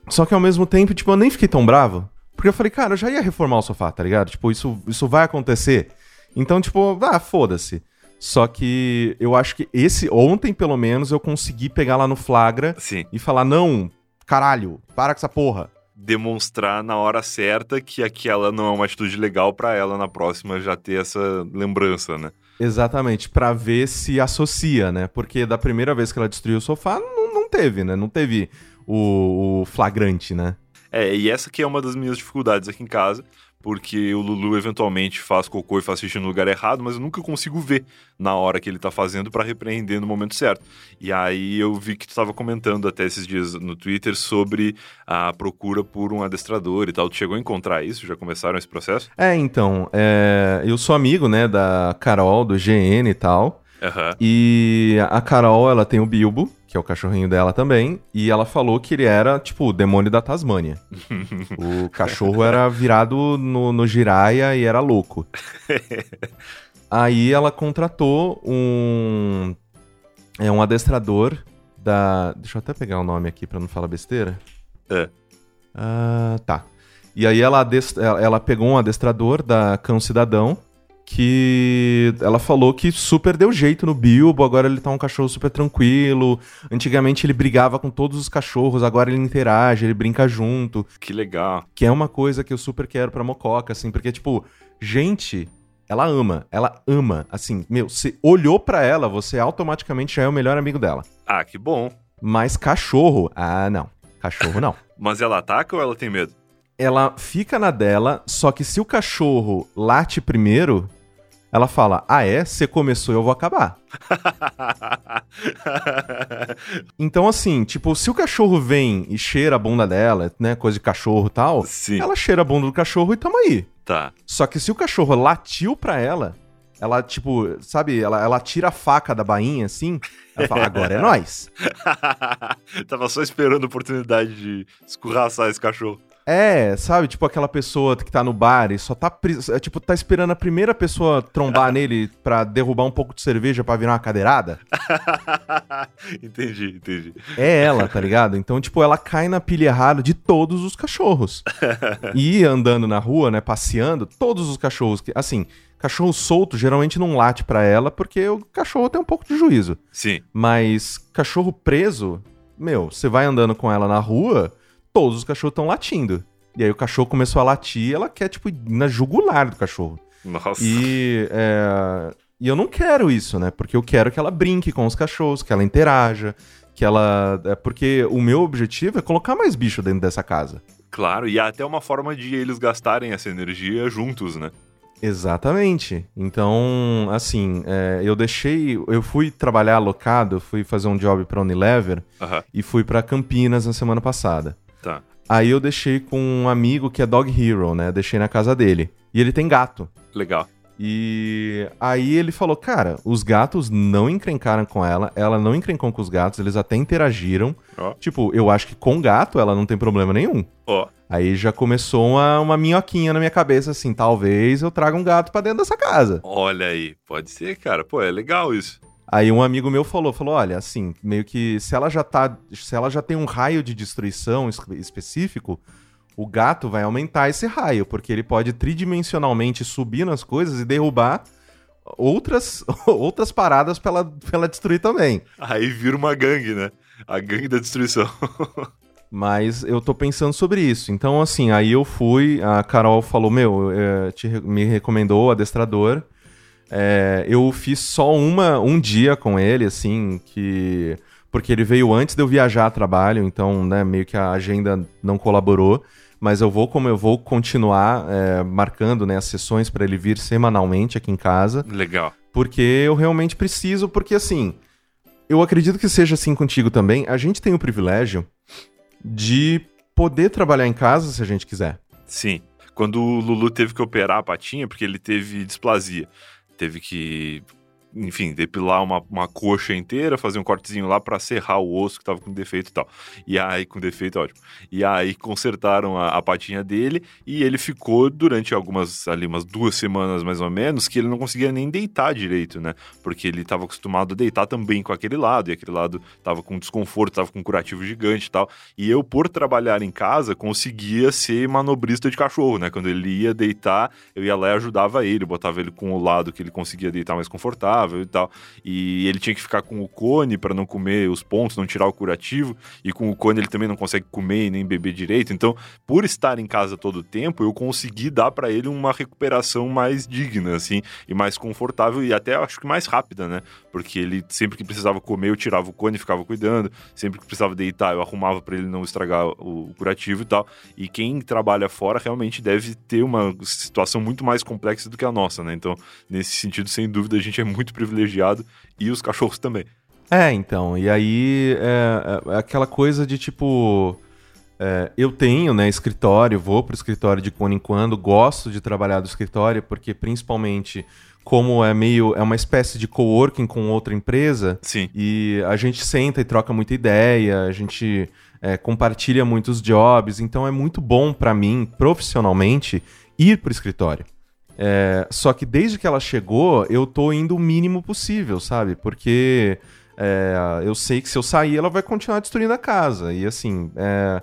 Só que ao mesmo tempo, tipo, eu nem fiquei tão bravo. Porque eu falei, cara, eu já ia reformar o sofá, tá ligado? Tipo, isso, isso vai acontecer. Então, tipo, ah, foda-se. Só que eu acho que esse, ontem pelo menos, eu consegui pegar lá no flagra Sim. e falar, não, caralho, para com essa porra. Demonstrar na hora certa que aquela não é uma atitude legal pra ela na próxima já ter essa lembrança, né? Exatamente, pra ver se associa, né? Porque da primeira vez que ela destruiu o sofá, não, não teve, né? Não teve o, o flagrante, né? É, e essa que é uma das minhas dificuldades aqui em casa, porque o Lulu eventualmente faz cocô e faz xixi no lugar errado, mas eu nunca consigo ver na hora que ele tá fazendo pra repreender no momento certo. E aí eu vi que tu tava comentando até esses dias no Twitter sobre a procura por um adestrador e tal. Tu chegou a encontrar isso? Já começaram esse processo? É, então, é, eu sou amigo, né, da Carol, do GN e tal. Aham. E a Carol, ela tem o Bilbo, que é o cachorrinho dela também, e ela falou que ele era, tipo, o demônio da Tasmânia. o cachorro era virado no, no giraia e era louco. Aí ela contratou um. É um adestrador da. Deixa eu até pegar o nome aqui pra não falar besteira. É. Ah, tá. E aí ela, adest- ela pegou um adestrador da Cão Cidadão, que ela falou que super deu jeito no Bilbo, agora ele tá um cachorro super tranquilo. Antigamente ele brigava com todos os cachorros, agora ele interage, ele brinca junto, Que legal. que é uma coisa que eu super quero pra Mococa, assim, porque, tipo, gente, ela ama, ela ama, assim, meu, você olhou pra ela, você automaticamente já é o melhor amigo dela. Ah, que bom. Mas cachorro, ah, não, cachorro não. Mas ela ataca ou ela tem medo? Ela fica na dela, só que se o cachorro late primeiro, ela fala: Ah, é? Você começou, eu vou acabar. Então, assim, tipo, se o cachorro vem e cheira a bunda dela, né? Coisa de cachorro e tal, Sim. ela cheira a bunda do cachorro e tamo aí. Tá. Só que se o cachorro latiu pra ela, ela, tipo, sabe, ela, ela tira a faca da bainha assim, ela fala: Agora é nós. Tava só esperando a oportunidade de escorraçar esse cachorro. É, sabe, tipo aquela pessoa que tá no bar e só tá, é, tipo, tá esperando a primeira pessoa trombar nele pra derrubar um pouco de cerveja pra virar uma cadeirada. entendi, entendi. É ela, tá ligado? Então, tipo, ela cai na pilha errada de todos os cachorros. E andando na rua, né, passeando, todos os cachorros que, assim, cachorro solto geralmente não late pra ela porque o cachorro tem um pouco de juízo. Sim. Mas cachorro preso, meu, você vai andando com ela na rua, todos os cachorros estão latindo. E aí o cachorro começou a latir e ela quer, tipo, ir na jugular do cachorro. Nossa. E, é, e eu não quero isso, né? Porque eu quero que ela brinque com os cachorros, que ela interaja, que ela. É porque o meu objetivo é colocar mais bicho dentro dessa casa. Claro, e é até uma forma de eles gastarem essa energia juntos, né? Exatamente. Então, assim, é, eu deixei. Eu fui trabalhar alocado, fui fazer um job pra Unilever Aham, e fui pra Campinas na semana passada. Tá. Aí eu deixei com um amigo que é Dog Hero, né? Deixei na casa dele. E ele tem gato. Legal. E aí ele falou, cara, os gatos não encrencaram com ela, ela não encrencou com os gatos, eles até interagiram. Ó. Tipo, eu acho que com gato ela não tem problema nenhum. Ó, Aí já começou uma, uma minhoquinha na minha cabeça, assim, talvez eu traga um gato pra dentro dessa casa. olha aí. Pode ser, cara. Pô, é legal isso. Aí um amigo meu falou, falou, olha, assim, meio que se ela já tá, se ela já tem um raio de destruição es- específico, o gato vai aumentar esse raio, porque ele pode tridimensionalmente subir nas coisas e derrubar outras outras paradas pra ela, pra ela destruir também. Aí vira uma gangue, né? A gangue da destruição. Mas eu tô pensando sobre isso. Então, assim, aí eu fui, a Carol falou, meu, é, te me recomendou o adestrador. É, eu fiz só uma, um dia com ele, assim, que. Porque ele veio antes de eu viajar a trabalho, então, né, meio que a agenda não colaborou. Mas eu vou, como eu vou continuar é, marcando né, as sessões para ele vir semanalmente aqui em casa Legal. porque eu realmente preciso, porque assim, eu acredito que seja assim contigo também. A gente tem o privilégio de poder trabalhar em casa se a gente quiser. Sim. Quando o Lulu teve que operar a patinha, porque ele teve displasia, teve que, enfim, depilar uma, uma coxa inteira, fazer um cortezinho lá pra serrar o osso que tava com defeito e tal. E aí, com defeito, ótimo. E aí consertaram a, a patinha dele e ele ficou durante algumas, ali, umas duas semanas mais ou menos, que ele não conseguia nem deitar direito, né? Porque ele tava acostumado a deitar também com aquele lado, e aquele lado tava com desconforto, tava com um curativo gigante e tal. E eu, por trabalhar em casa, conseguia ser manobrista de cachorro, né? Quando ele ia deitar, eu ia lá e ajudava ele, botava ele com o lado que ele conseguia deitar mais confortável e tal. E ele tinha que ficar com o cone para não comer os pontos, não tirar o curativo. E com o cone ele também não consegue comer e nem beber direito. Então, por estar em casa todo o tempo, eu consegui dar para ele uma recuperação mais digna, assim, e mais confortável e até acho que mais rápida, né? Porque ele sempre que precisava comer, eu tirava o cone e ficava cuidando. Sempre que precisava deitar, eu arrumava para ele não estragar o curativo e tal. E quem trabalha fora realmente deve ter uma situação muito mais complexa do que a nossa, né? Então, nesse sentido, sem dúvida, a gente é muito privilegiado e os cachorros também. É, então, e aí é, é aquela coisa de tipo. é, eu tenho, né, escritório, vou pro escritório de quando em quando, gosto de trabalhar do escritório, porque principalmente como é meio. é uma espécie de coworking com outra empresa, Sim. e a gente senta e troca muita ideia, a gente é, compartilha muitos jobs, então é muito bom pra mim, profissionalmente, ir pro escritório. É, só que desde que ela chegou, eu tô indo o mínimo possível, sabe? Porque é, eu sei que se eu sair, ela vai continuar destruindo a casa. E assim, é,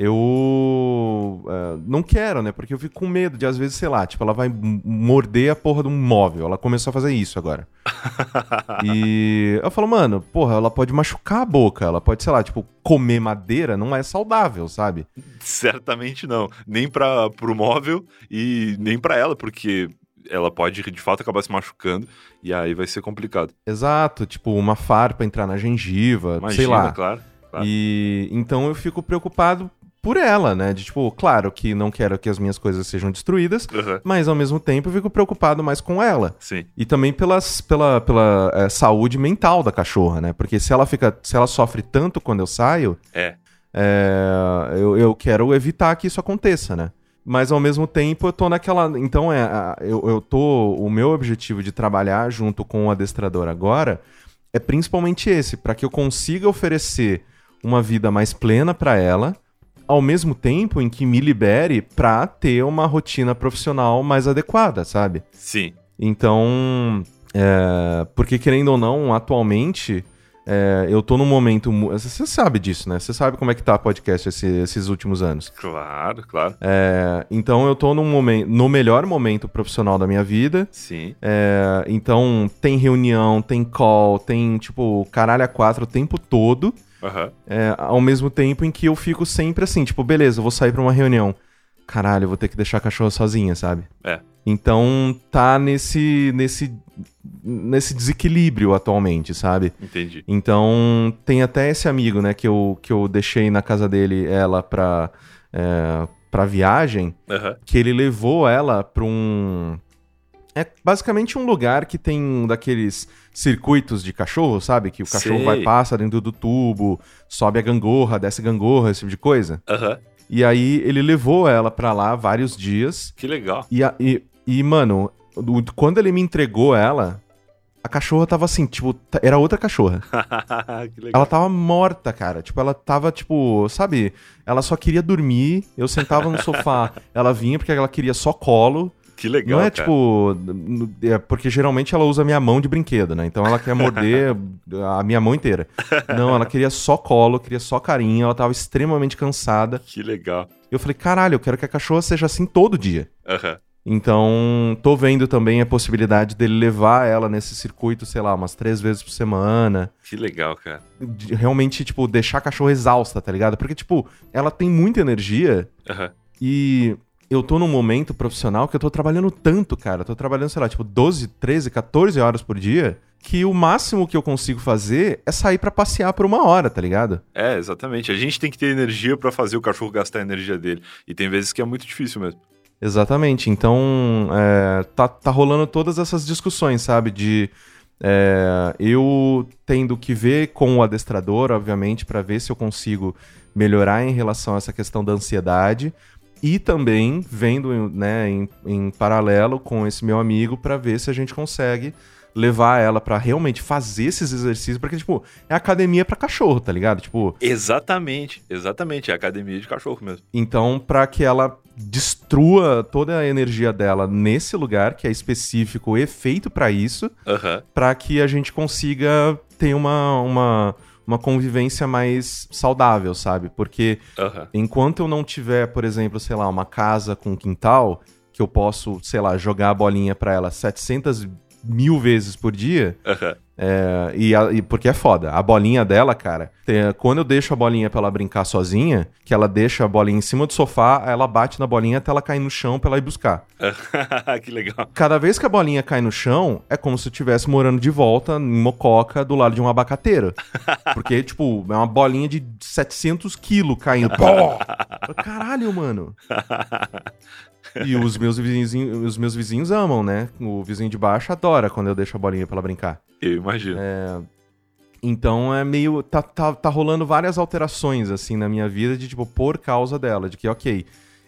eu é, não quero, né? Porque eu fico com medo de, às vezes, sei lá, tipo, ela vai morder a porra de um móvel. Ela começou a fazer isso agora. E eu falo, mano, porra, ela pode machucar a boca, ela pode, sei lá, tipo, comer madeira não é saudável, sabe? Certamente não. Nem para pro móvel e nem para ela, porque ela pode de fato acabar se machucando e aí vai ser complicado. Exato, tipo, uma farpa entrar na gengiva, Imagina, sei lá. claro. claro. E então eu fico preocupado por ela, né? De tipo, claro que não quero que as minhas coisas sejam destruídas, Aham, mas ao mesmo tempo eu fico preocupado mais com ela. Sim. E também pelas, pela, pela é, saúde mental da cachorra, né? Porque se ela fica. Se ela sofre tanto quando eu saio, É. é, eu, eu quero evitar que isso aconteça, né? Mas ao mesmo tempo eu tô naquela. Então é. Eu, eu tô. O meu objetivo de trabalhar junto com o adestrador agora é principalmente esse, para que eu consiga oferecer uma vida mais plena para ela, ao mesmo tempo em que me libere pra ter uma rotina profissional mais adequada, sabe? Sim. Então, é, porque querendo ou não, atualmente é, eu tô num momento. Você sabe disso, né? Você sabe como é que tá podcast esse- esses últimos anos. Claro, claro. É, então eu tô num momento, no melhor momento profissional da minha vida. Sim. É, então tem reunião, tem call, tem tipo caralho a quatro o tempo todo. Aham. É, ao mesmo tempo em que eu fico sempre assim, tipo, beleza, eu vou sair pra uma reunião. Caralho, eu vou ter que deixar a cachorra sozinha, sabe? É. Então tá nesse nesse nesse desequilíbrio atualmente, sabe? Entendi. Então tem até esse amigo, né, que eu, que eu deixei na casa dele ela pra, é, pra viagem, Aham. que ele levou ela pra um. É basicamente um lugar que tem um daqueles circuitos de cachorro, sabe? Que o cachorro Sei. vai, passa dentro do tubo, sobe a gangorra, desce a gangorra, esse tipo de coisa. Aham. E aí ele levou ela pra lá vários dias. Que legal. E, a- e, e, mano, quando ele me entregou ela, a cachorra tava assim, tipo, era outra cachorra. que legal. Ela tava morta, cara. Tipo, ela tava, tipo, sabe? Ela só queria dormir. Eu sentava no sofá, ela vinha porque ela queria só colo. Que legal. não é cara. tipo. é porque geralmente ela usa a minha mão de brinquedo, né? Então ela quer morder a minha mão inteira. Não, ela queria só colo, queria só carinho. Ela tava extremamente cansada. Que legal. Eu falei, caralho, eu quero que a cachorra seja assim todo dia. Aham. Então, tô vendo também a possibilidade dele levar ela nesse circuito, sei lá, umas três vezes por semana. Que legal, cara. De realmente, tipo, deixar a cachorra exausta, tá ligado? Porque, tipo, ela tem muita energia Aham. e eu tô num momento profissional que eu tô trabalhando tanto, cara. Tô trabalhando, sei lá, tipo, 12, 13, 14 horas por dia, que o máximo que eu consigo fazer é sair pra passear por uma hora, tá ligado? É, exatamente. A gente tem que ter energia pra fazer o cachorro gastar a energia dele. E tem vezes que é muito difícil mesmo. Exatamente. Então, é, tá, tá rolando todas essas discussões, sabe? De é, eu tendo que ver com o adestrador, obviamente, pra ver se eu consigo melhorar em relação a essa questão da ansiedade. E também vendo né, em, em paralelo com esse meu amigo pra ver se a gente consegue levar ela pra realmente fazer esses exercícios, porque, tipo, é academia pra cachorro, tá ligado? Tipo, Exatamente, exatamente. É academia de cachorro mesmo. Então, para que ela destrua toda a energia dela nesse lugar que é específico e feito para isso, para que a gente consiga ter uma, uma, uma convivência mais saudável, sabe? Porque Aham. enquanto eu não tiver, por exemplo, sei lá, uma casa com quintal, que eu posso, sei lá, jogar a bolinha para ela 700 mil vezes por dia, Aham. É, e, a- e porque é foda. A bolinha dela, cara, tem- quando eu deixo a bolinha pra ela brincar sozinha, que ela deixa a bolinha em cima do sofá, ela bate na bolinha até ela cair no chão pra ela ir buscar. que legal. Cada vez que a bolinha cai no chão, é como se eu estivesse morando de volta em Mococa, do lado de um abacateiro. Porque, tipo, é uma bolinha de 700 quilos caindo. Pô! Caralho, mano. E os meus, vizinhos, os meus vizinhos amam, né? O vizinho de baixo adora quando eu deixo a bolinha pra ela brincar. Eu imagino. Então é meio. Tá, tá, tá rolando várias alterações, assim, na minha vida, de tipo, por causa dela. De que, ok,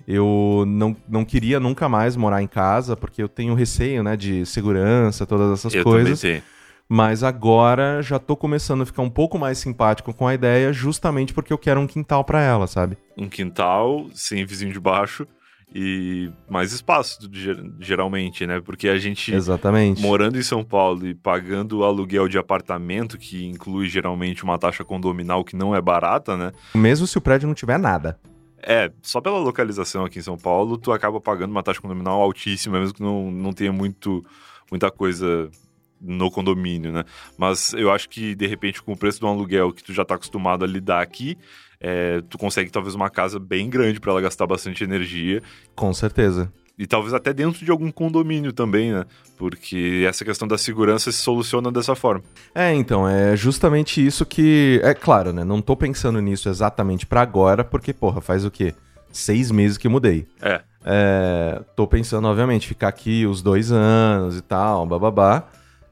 eu não, não queria nunca mais morar em casa, porque eu tenho receio, né, de segurança, todas essas eu coisas. também tenho. Mas agora já tô começando a ficar um pouco mais simpático com a ideia, justamente porque eu quero um quintal pra ela, sabe? Um quintal sem vizinho de baixo e mais espaço, ger- geralmente, né? Porque a gente. Exatamente. Morando em São Paulo e pagando aluguel de apartamento, que inclui geralmente uma taxa condominal que não é barata, né? Mesmo se o prédio não tiver nada. É, só pela localização aqui em São Paulo, tu acaba pagando uma taxa condominal altíssima, mesmo que não, não tenha muito, muita coisa no condomínio, né? Mas eu acho que, de repente, com o preço de um aluguel que tu já tá acostumado a lidar aqui, é, tu consegue talvez uma casa bem grande para ela gastar bastante energia Com certeza. e talvez até dentro de algum condomínio também, né? Porque essa questão da segurança se soluciona dessa forma. É, então, é justamente isso que. É claro, né? Não tô pensando nisso exatamente pra agora, porque, porra, faz o quê? Seis meses que mudei. É, É, tô pensando, obviamente, ficar aqui os dois anos e tal, bababá.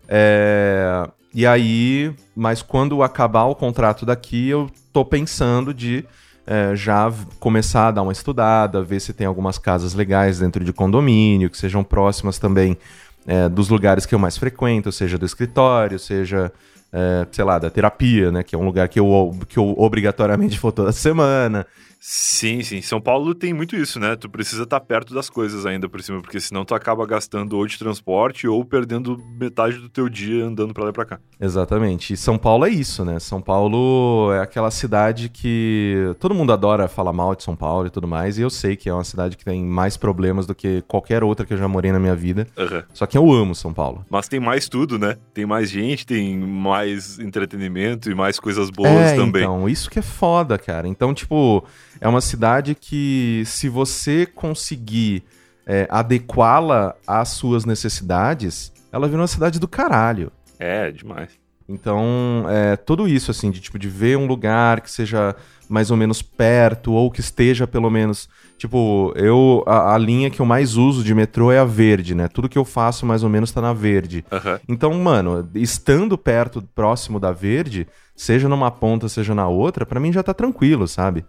É, e aí, mas quando acabar o contrato daqui, eu tô pensando de é, já começar a dar uma estudada, ver se tem algumas casas legais dentro de condomínio, que sejam próximas também é, dos lugares que eu mais frequento, seja do escritório, seja, é, sei lá, da terapia, né? Que é um lugar que eu, que eu obrigatoriamente vou toda semana. Sim, sim. São Paulo tem muito isso, né? Tu precisa estar perto das coisas ainda por cima, porque senão tu acaba gastando ou de transporte ou perdendo metade do teu dia andando pra lá e pra cá. Exatamente. E São Paulo é isso, né? São Paulo é aquela cidade que todo mundo adora falar mal de São Paulo e tudo mais, e eu sei que é uma cidade que tem mais problemas do que qualquer outra que eu já morei na minha vida. Aham. Só que eu amo São Paulo. Mas tem mais tudo, né? Tem mais gente, tem mais entretenimento e mais coisas boas é, também. então, isso que é foda, cara. Então, tipo, é uma cidade que se você conseguir é, adequá-la às suas necessidades, ela vira uma cidade do caralho. É, demais. Então, é, tudo isso, assim, de tipo, de ver um lugar que seja mais ou menos perto, ou que esteja pelo menos. Tipo, eu. A, a linha que eu mais uso de metrô é a verde, né? Tudo que eu faço mais ou menos tá na verde. Aham. Então, mano, estando perto, próximo da verde, seja numa ponta, seja na outra, pra mim já tá tranquilo, sabe?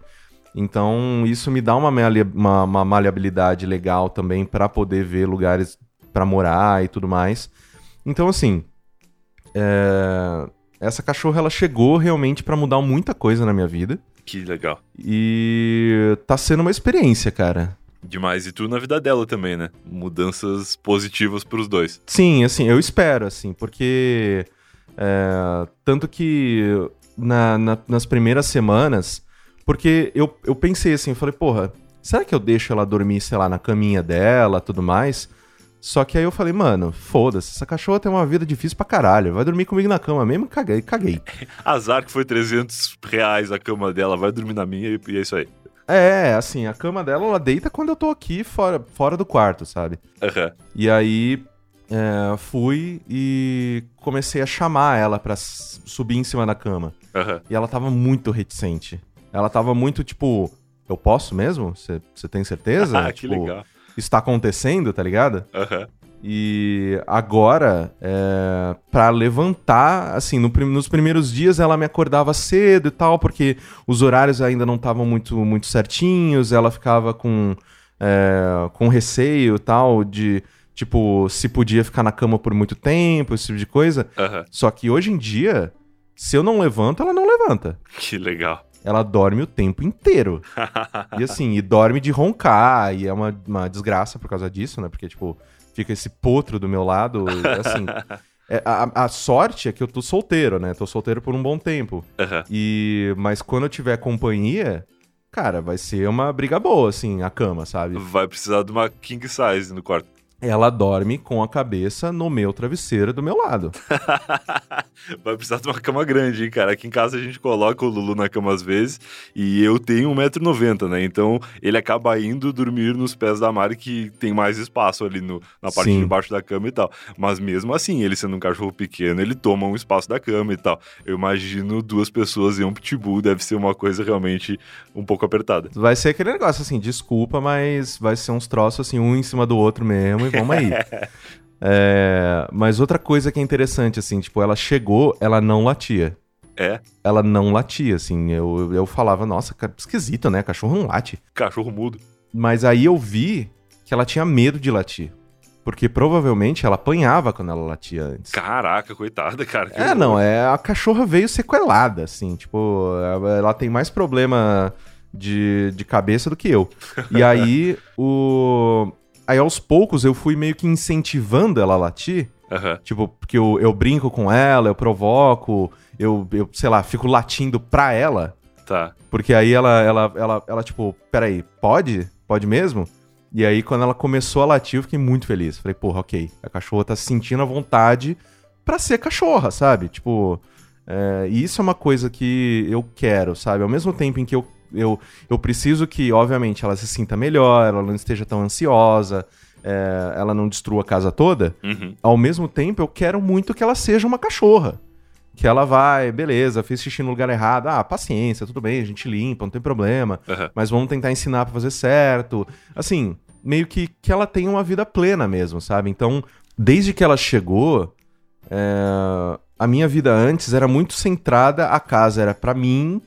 Então, isso me dá uma, uma, uma maleabilidade legal também pra poder ver lugares pra morar e tudo mais. Então, assim, é, essa cachorra ela chegou realmente pra mudar muita coisa na minha vida Que legal. e tá sendo uma experiência, cara. Demais. E tu na vida dela também, né? Mudanças positivas pros dois. Sim, assim, eu espero, assim, porque. é, tanto que na- na- nas primeiras semanas. Porque eu, eu pensei assim, eu falei, porra, será que eu deixo ela dormir, sei lá, na caminha dela, tudo mais? Só que aí eu falei, mano, foda-se, essa cachorra tem uma vida difícil pra caralho, vai dormir comigo na cama mesmo, caguei, caguei. Azar que foi 300 reais a cama dela, vai dormir na minha e, e é isso aí. É, assim, a cama dela, ela deita quando eu tô aqui fora, fora do quarto, sabe? Aham. E aí é, fui e comecei a chamar ela pra subir em cima da cama. Aham. E ela tava muito reticente. Ela tava muito tipo, eu posso mesmo? Você tem certeza? Ah, que Tipo, legal. Isso tá acontecendo, tá ligado? Aham. E agora, é, para levantar, assim, no nos primeiros dias ela me acordava cedo e tal, porque os horários ainda não estavam muito, muito certinhos, ela ficava com, é, com receio e tal, de, tipo, se podia ficar na cama por muito tempo, esse tipo de coisa. Aham. Só que hoje em dia, se eu não levanto, ela não levanta. Que legal. Ela dorme o tempo inteiro. E assim, e dorme de roncar, e é uma, uma desgraça por causa disso, né? Porque, tipo, fica esse potro do meu lado, e, assim... é, a, a sorte é que eu tô solteiro, né? Tô solteiro por um bom tempo. Aham. E... Mas quando eu tiver companhia, cara, vai ser uma briga boa, assim, a cama, sabe? Vai precisar de uma king size no quarto. Ela dorme com a cabeça no meu travesseiro do meu lado. Vai precisar de uma cama grande, hein, cara. Aqui em casa a gente coloca o Lulu na cama às vezes e eu tenho 1,90m, né? Então ele acaba indo dormir nos pés da Mari, que tem mais espaço ali no, na parte Sim. de baixo da cama e tal. Mas mesmo assim, ele sendo um cachorro pequeno, ele toma um espaço da cama e tal. Eu imagino duas pessoas e um pitbull, deve ser uma coisa realmente um pouco apertada. Vai ser aquele negócio assim, desculpa, mas vai ser uns troços assim, um em cima do outro mesmo, vamos aí. É, mas outra coisa que é interessante, assim, tipo, ela chegou, ela não latia. É, Ela não latia, assim. Eu, eu falava, nossa, cara, esquisito, né? Cachorro não late. cachorro mudo. Mas aí eu vi que ela tinha medo de latir. Porque provavelmente ela apanhava quando ela latia antes. Caraca, coitada, cara. É, horror. não, é a cachorra veio sequelada, assim, tipo, ela ela tem mais problema de, de cabeça do que eu. E aí, o. Aí aos poucos eu fui meio que incentivando ela a latir. Aham. Tipo, porque eu, eu brinco com ela, eu provoco, eu, eu, sei lá, fico latindo pra ela. Tá. Porque aí ela, ela, ela, ela, tipo, peraí, pode? Pode mesmo? E aí, quando ela começou a latir, eu fiquei muito feliz. Falei, porra, ok. A cachorra tá sentindo a vontade pra ser cachorra, sabe? Tipo, é, e isso é uma coisa que eu quero, sabe? Ao mesmo tempo em que eu, eu, eu preciso que, obviamente, ela se sinta melhor, ela não esteja tão ansiosa, é, ela não destrua a casa toda, Uhum. ao mesmo tempo eu quero muito que ela seja uma cachorra. Que ela vai, beleza, fez xixi no lugar errado. Ah, paciência, tudo bem, a gente limpa, não tem problema. Aham. Mas vamos tentar ensinar pra fazer certo. Assim, meio que, que ela tenha uma vida plena mesmo, sabe? Então, desde que ela chegou, é, a minha vida antes era muito centrada, a casa era pra mim,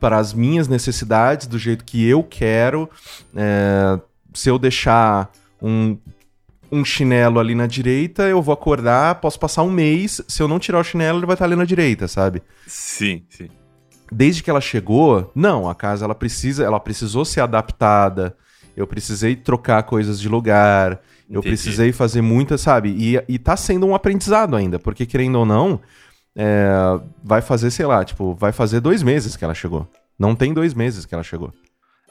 para as minhas necessidades, do jeito que eu quero. É, se eu deixar um, um chinelo ali na direita, eu vou acordar, posso passar um mês. Se eu não tirar o chinelo, ele vai estar ali na direita, sabe? Sim, sim. Desde que ela chegou, não, a casa ela precisa, ela precisou ser adaptada. Eu precisei trocar coisas de lugar. Eu Entendi. precisei fazer muita, sabe? E, e tá sendo um aprendizado ainda, porque querendo ou não, é, vai fazer, sei lá, tipo, vai fazer dois meses que ela chegou. Não tem dois meses que ela chegou.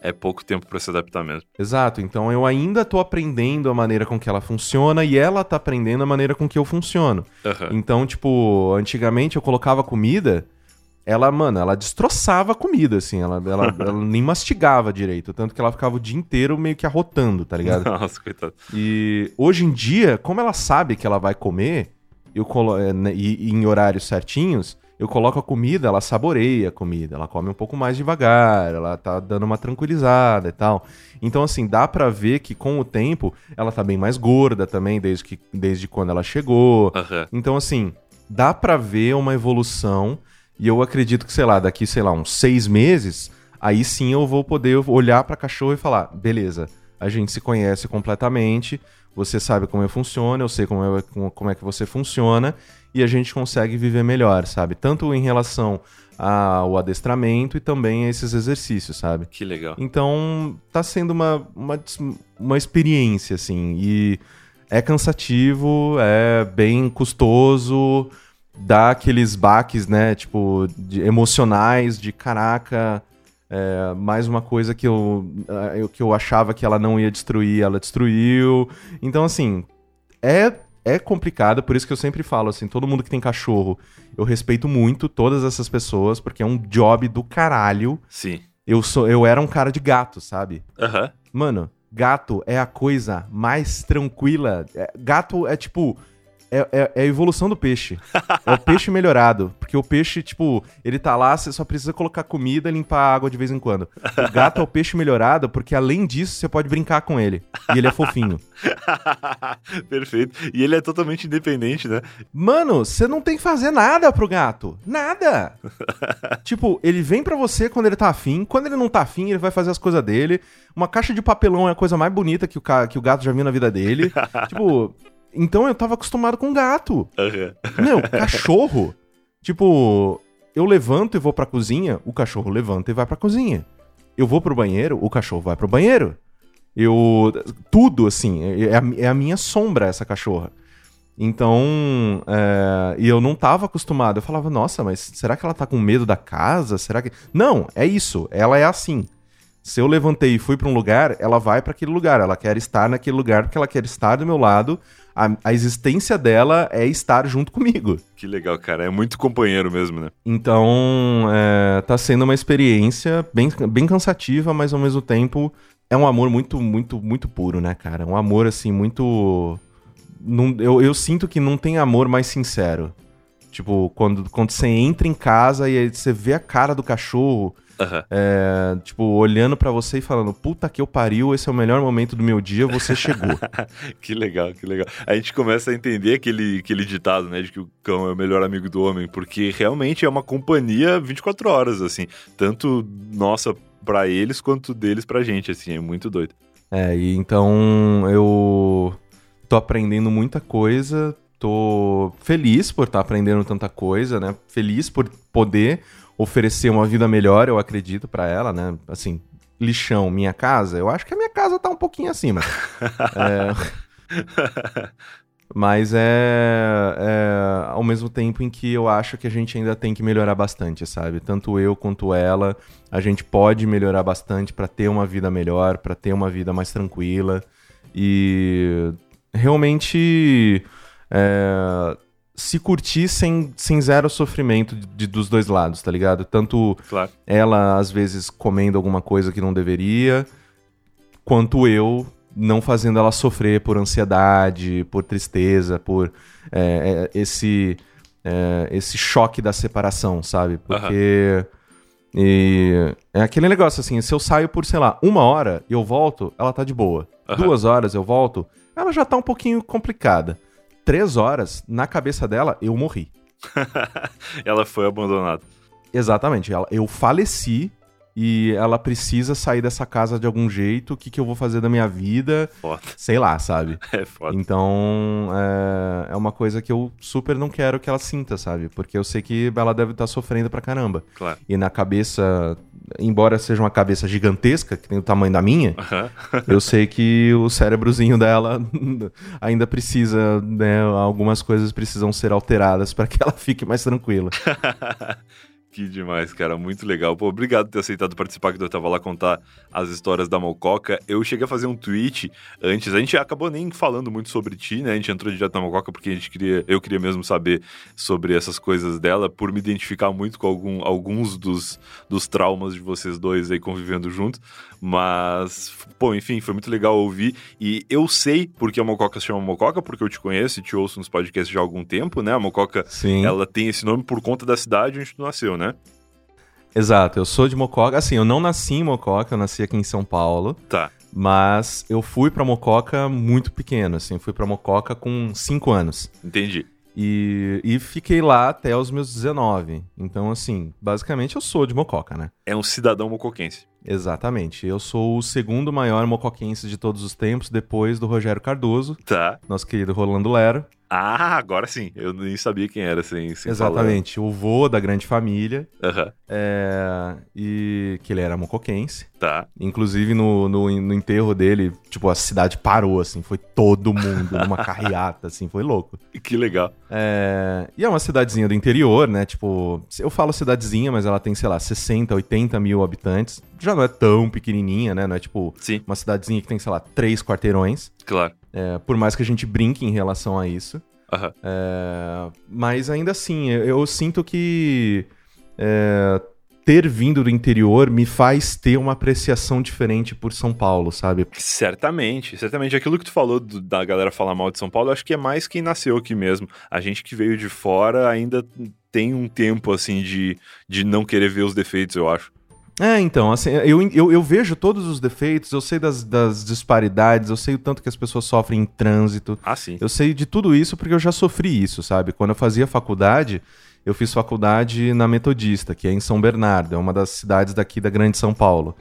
É pouco tempo pra se adaptar mesmo. Exato, então eu ainda tô aprendendo a maneira com que ela funciona e ela tá aprendendo a maneira com que eu funciono. Aham. Então, tipo, antigamente eu colocava comida, ela, mano, ela destroçava a comida, assim, ela, ela, ela nem mastigava direito, tanto que ela ficava o dia inteiro meio que arrotando, tá ligado? Nossa, coitado. E hoje em dia, como ela sabe que ela vai comer, eu colo é, né, e, em horários certinhos, eu coloco a comida, ela saboreia a comida, ela come um pouco mais devagar, ela tá dando uma tranquilizada e tal. Então, assim, dá pra ver que com o tempo ela tá bem mais gorda também, desde, que, desde quando ela chegou. Aham. Então, assim, dá pra ver uma evolução e eu acredito que, sei lá, daqui, sei lá, uns seis meses, aí sim eu vou poder olhar pra cachorro e falar, beleza, a gente se conhece completamente, você sabe como eu funciono, eu sei como é, como- é que você funciona e a gente consegue viver melhor, sabe? Tanto em relação ao adestramento e também a esses exercícios, sabe? Que legal. Então, tá sendo uma, uma, uma experiência, assim. E é cansativo, é bem custoso, dá aqueles baques, né? Tipo, de- emocionais, de caraca, É, mais uma coisa que eu, eu- que eu achava que ela não ia destruir, ela destruiu. Então, assim, é, é complicado, por isso que eu sempre falo, assim, todo mundo que tem cachorro, eu respeito muito todas essas pessoas, porque é um job do caralho. Sim. Eu, sou, eu era um cara de gato, sabe? Aham. Mano, gato é a coisa mais tranquila. É, gato é tipo. É, é- é a evolução do peixe. É o peixe melhorado. Porque o peixe, tipo, ele tá lá, você só precisa colocar comida e limpar a água de vez em quando. O gato é o peixe melhorado, porque além disso, você pode brincar com ele. E ele é fofinho. Perfeito. E ele é totalmente independente, né? Mano, você não tem que fazer nada pro gato. Nada. tipo, ele vem pra você quando ele tá afim. Quando ele não tá afim, ele vai fazer as coisas dele. Uma caixa de papelão é a coisa mais bonita que o, ca- que o gato já viu na vida dele. tipo, então eu tava acostumado com gato. Aham. Meu, cachorro. tipo, eu levanto e vou pra cozinha, o cachorro levanta e vai pra cozinha. Eu vou pro banheiro, o cachorro vai pro banheiro. Eu. Tudo, assim. É a, é a minha sombra essa cachorra. Então. é, e eu não tava acostumado. Eu falava, nossa, mas será que ela tá com medo da casa? Será que. Não, é isso. Ela é assim. Se eu levantei e fui pra um lugar, ela vai pra aquele lugar. Ela quer estar naquele lugar porque ela quer estar do meu lado. A, a existência dela é estar junto comigo. Que legal, cara. É muito companheiro mesmo, né? Então, é, tá sendo uma experiência bem, bem cansativa, mas ao mesmo tempo é um amor muito, muito, muito puro, né, cara? Um amor, assim, muito. não- eu, eu sinto que não tem amor mais sincero. Tipo, quando, quando você entra em casa e aí você vê a cara do cachorro, Aham. é, tipo, olhando pra você e falando: Puta que eu pariu, esse é o melhor momento do meu dia, você chegou. Que legal, que legal. A gente começa a entender aquele, aquele ditado, né, de que o cão é o melhor amigo do homem, porque realmente é uma companhia 24 horas, assim, tanto nossa pra eles quanto deles pra gente, assim, é muito doido. É, e então eu tô aprendendo muita coisa, tô feliz por estar aprendendo tanta coisa, né? Feliz por poder oferecer uma vida melhor, eu acredito, pra ela, né? Assim, lixão, minha casa, eu acho que a minha casa tá um pouquinho acima. É, Mas é, é ao mesmo tempo em que eu acho que a gente ainda tem que melhorar bastante, sabe? Tanto eu quanto ela, a gente pode melhorar bastante pra ter uma vida melhor, pra ter uma vida mais tranquila e realmente é, se curtir sem, sem zero sofrimento de- de- dos dois lados, tá ligado? Tanto Claro. ela às vezes comendo alguma coisa que não deveria, quanto eu não fazendo ela sofrer por ansiedade, por tristeza, por é, é, esse é, esse choque da separação, sabe? Porque e é aquele negócio assim, se eu saio por, sei lá, uma hora e eu volto, ela tá de boa. Duas horas eu volto, ela já tá um pouquinho complicada. Três horas, na cabeça dela, eu morri. Ela foi abandonada. Exatamente. Ela, eu faleci e ela precisa sair dessa casa de algum jeito. O que, que eu vou fazer da minha vida? Foda. Sei lá, sabe? É foda. Então, é, é uma coisa que eu super não quero que ela sinta, sabe? Porque eu sei que ela deve estar sofrendo pra caramba. Claro. E na cabeça, embora seja uma cabeça gigantesca, que tem o tamanho da minha, eu sei que o cérebrozinho dela ainda precisa, né? Algumas coisas precisam ser alteradas para que ela fique mais tranquila. Que demais, cara. Muito legal. Pô, obrigado por ter aceitado participar, que eu tava lá contar as histórias da Mococa. Eu cheguei a fazer um tweet antes. A gente acabou nem falando muito sobre ti, né? A gente entrou direto na Mococa porque a gente queria... Eu queria mesmo saber sobre essas coisas dela, por me identificar muito com algum, alguns dos, dos traumas de vocês dois aí convivendo juntos. Mas, pô, enfim, foi muito legal ouvir. E eu sei porque a Mococa se chama Mococa, porque eu te conheço e te ouço nos podcasts já há algum tempo, né? A Mococa, Sim. ela tem esse nome por conta da cidade onde tu nasceu, né? Exato, eu sou de Mococa. Assim, eu não nasci em Mococa, eu nasci aqui em São Paulo. Tá. Mas eu fui pra Mococa muito pequeno, assim. Fui pra Mococa com 5 anos. Entendi. E, e fiquei lá até os meus 19. Então, assim, basicamente eu sou de Mococa, né? É um cidadão mocoquense. Exatamente. Eu sou o segundo maior mocoquense de todos os tempos, depois do Rogério Cardoso, Tá. nosso querido Rolando Lero. Ah, agora sim. Eu nem sabia quem era sem, sem Exatamente. O vô da grande família. falar. Aham. É, e que ele era mocoquense. Tá. Inclusive no, no, no enterro dele, tipo, a cidade parou, assim, foi todo mundo numa carreata, assim, foi louco. Que legal. É, e é uma cidadezinha do interior, né? Tipo, eu falo cidadezinha, mas ela tem, sei lá, 60, 80 mil habitantes. Já não é tão pequenininha, né? Não é tipo Sim, uma cidadezinha que tem, sei lá, três quarteirões. Claro. É, por mais que a gente brinque em relação a isso. Aham. É, mas ainda assim, eu, eu sinto que é, ter vindo do interior me faz ter uma apreciação diferente por São Paulo, sabe? Certamente, certamente. Aquilo que tu falou do- da galera falar mal de São Paulo, eu acho que é mais quem nasceu aqui mesmo. A gente que veio de fora ainda tem um tempo, assim, de, de não querer ver os defeitos, eu acho. É, então, assim, eu, eu, eu vejo todos os defeitos, eu sei das, das disparidades, eu sei o tanto que as pessoas sofrem em trânsito, Ah, sim. eu sei de tudo isso porque eu já sofri isso, sabe? Quando eu fazia faculdade, eu fiz faculdade na Metodista, que é em São Bernardo, é uma das cidades daqui da Grande São Paulo.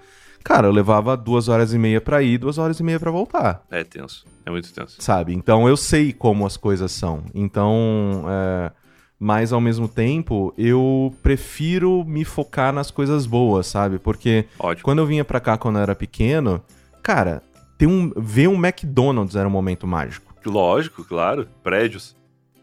Cara, eu levava duas horas e meia pra ir, duas horas e meia pra voltar, É tenso. É muito tenso. sabe? Então eu sei como as coisas são. Então, é... mas ao mesmo tempo, eu prefiro me focar nas coisas boas, sabe? Porque Ótimo. quando eu vinha pra cá quando eu era pequeno, cara, ter um, ver um McDonald's era um momento mágico. Lógico, claro. Prédios.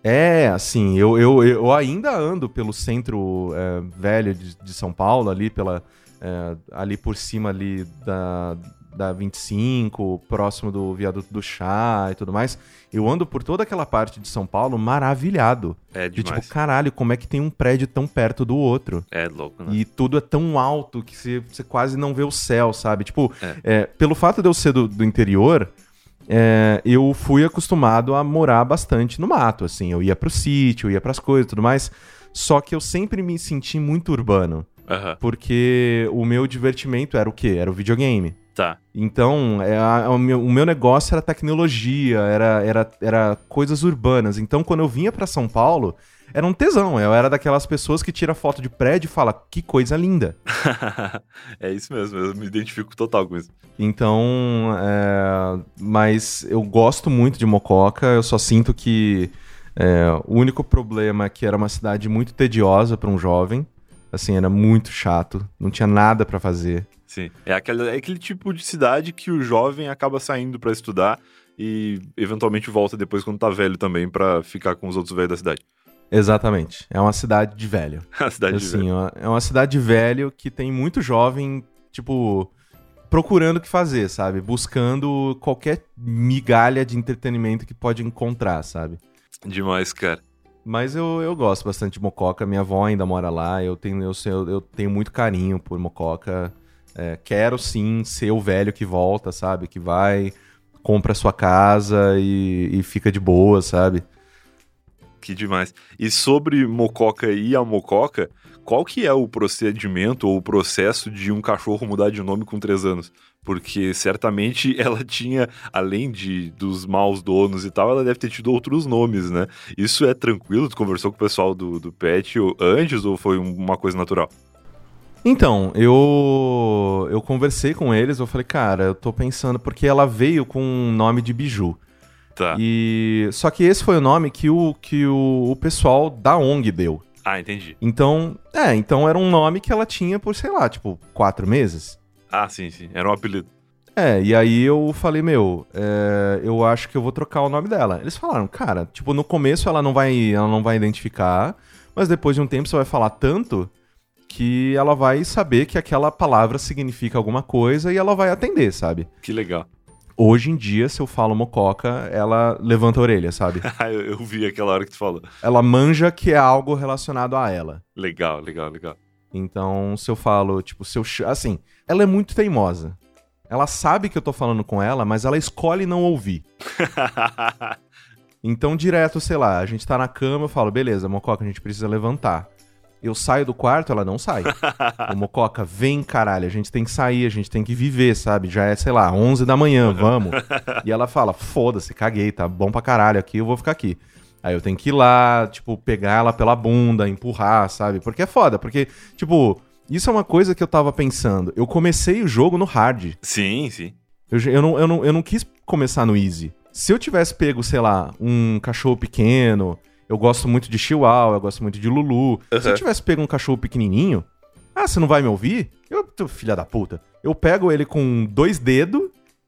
É, assim, eu, eu, eu ainda ando pelo centro é, velho de, de São Paulo, ali pela. é, ali por cima ali da, da 25, próximo do viaduto do chá e tudo mais. Eu ando por toda aquela parte de São Paulo maravilhado. É De demais. tipo, caralho, como é que tem um prédio tão perto do outro? É louco, né? E tudo é tão alto que você, você quase não vê o céu, sabe? Tipo, É. é, pelo fato de eu ser do, do interior, é, eu fui acostumado a morar bastante no mato, assim. Eu ia pro sítio, eu ia pras coisas e tudo mais. Só que eu sempre me senti muito urbano. Aham. Porque o meu divertimento era o quê? Era o videogame. Tá. Então, é, a- o, meu, o meu negócio era tecnologia, era, era, era coisas urbanas. Então, quando eu vinha pra São Paulo, era um tesão. Eu era daquelas pessoas que tira foto de prédio e fala, que coisa linda. é isso mesmo. Eu me identifico total com isso. Então, é, mas eu gosto muito de Mococa, eu só sinto que é, o único problema é que era uma cidade muito tediosa pra um jovem. Assim, era muito chato, não tinha nada pra fazer. Sim. É, aquela, é aquele tipo de cidade que o jovem acaba saindo pra estudar e eventualmente volta depois quando tá velho também pra ficar com os outros velhos da cidade. Exatamente, é uma cidade de velho. A cidade de assim, velho. ó, é uma cidade de velho que tem muito jovem, tipo, procurando o que fazer, sabe? Buscando qualquer migalha de entretenimento que pode encontrar, sabe? Demais, cara. Mas eu, eu gosto bastante de Mococa, minha avó ainda mora lá, eu tenho, eu, eu, eu tenho muito carinho por Mococa. É, quero sim ser o velho que volta, sabe? Que vai, compra sua casa e, e fica de boa, sabe? Que demais. E sobre Mococa e a Mococa, qual que é o procedimento ou o processo de um cachorro mudar de nome com três anos? Porque certamente ela tinha, além de dos maus donos e tal, ela deve ter tido outros nomes, né? Isso é tranquilo? Tu conversou com o pessoal do, do pet antes ou foi uma coisa natural? Então, eu eu conversei com eles, eu falei, cara, eu tô pensando, porque ela veio com um nome de biju. Tá. E só que esse foi o nome que o que o, o pessoal da ONG deu. Ah, entendi. Então, é, então era um nome que ela tinha por, sei lá, tipo, quatro meses. Ah, sim, sim. Era um apelido. É, e aí eu falei, meu, é, eu acho que eu vou trocar o nome dela. Eles falaram, cara, tipo, no começo ela não vai, ela não vai identificar, mas depois de um tempo você vai falar tanto que ela vai saber que aquela palavra significa alguma coisa e ela vai atender, sabe? Que legal. Hoje em dia, se eu falo mococa, ela levanta a orelha, sabe? Eu, eu vi aquela hora que tu falou. Ela manja que é algo relacionado a ela. Legal, legal, legal. Então, se eu falo, tipo, se eu. Assim, ela é muito teimosa. Ela sabe que eu tô falando com ela, mas ela escolhe não ouvir. Então, direto, sei lá, a gente tá na cama, eu falo, beleza, Mococa, a gente precisa levantar. Eu saio do quarto, ela não sai. Ô, Mococa, vem, caralho, a gente tem que sair, a gente tem que viver, sabe? Já é, sei lá, 11 da manhã, vamos. E ela fala, foda-se, caguei, tá bom pra caralho aqui, eu vou ficar aqui. Aí eu tenho que ir lá, tipo, pegar ela pela bunda, empurrar, sabe? Porque é foda, porque, tipo, Isso é uma coisa que eu tava pensando. Eu comecei o jogo no hard. Sim, sim. Eu, eu, não, eu, não, eu não quis começar no easy. Se eu tivesse pego, sei lá, um cachorro pequeno, eu gosto muito de Chihuahua, eu gosto muito de Lulu. Se eu Uhum. tivesse pego um cachorro pequenininho, ah, você não vai me ouvir? Eu, filha da puta. Eu pego ele com dois dedos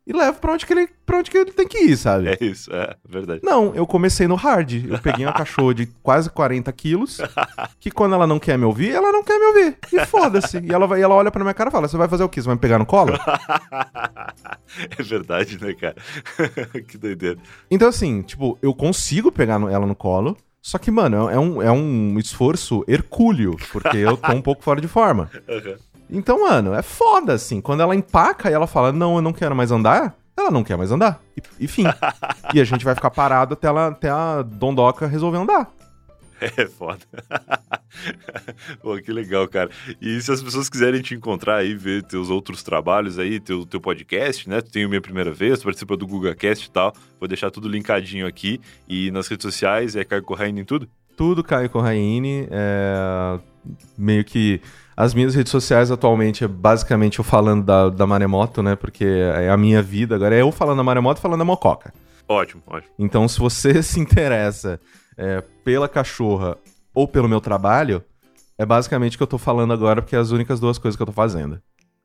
e levo pra onde que ele, pra onde que ele tem que ir, sabe? É isso, é verdade. Não, eu comecei no hard. Eu peguei uma cachorra de quase 40 quilos, que quando ela não quer me ouvir, ela não quer me ouvir. E foda-se. E ela, vai, e ela olha pra minha cara e fala: Você vai fazer o quê? Você vai me pegar no colo? é verdade, né, cara? que doideira. Então, assim, tipo, eu consigo pegar ela no colo. Só que, mano, é um, é um esforço hercúleo, porque eu tô um pouco fora de forma. Uhum. Então, mano, é foda, assim. Quando ela empaca e ela fala, não, eu não quero mais andar, ela não quer mais andar. E, e fim. e a gente vai ficar parado até, ela, até a dondoca resolver andar. É foda. Pô, que legal, cara. E se as pessoas quiserem te encontrar aí, ver teus outros trabalhos aí, teu, teu podcast, né? Tu tem o Minha Primeira Vez, tu participa do GugaCast e tal. Vou deixar tudo linkadinho aqui. E nas redes sociais, é Caio Corraine em tudo? Tudo Caio Corraine. É... Meio que. As minhas redes sociais atualmente é basicamente eu falando da, da maremoto, né? Porque é a minha vida. Agora é eu falando da maremoto e falando da mococa. Ótimo, ótimo. Então, se você se interessa é, pela cachorra ou pelo meu trabalho, é basicamente o que eu tô falando agora, porque é as únicas duas coisas que eu tô fazendo.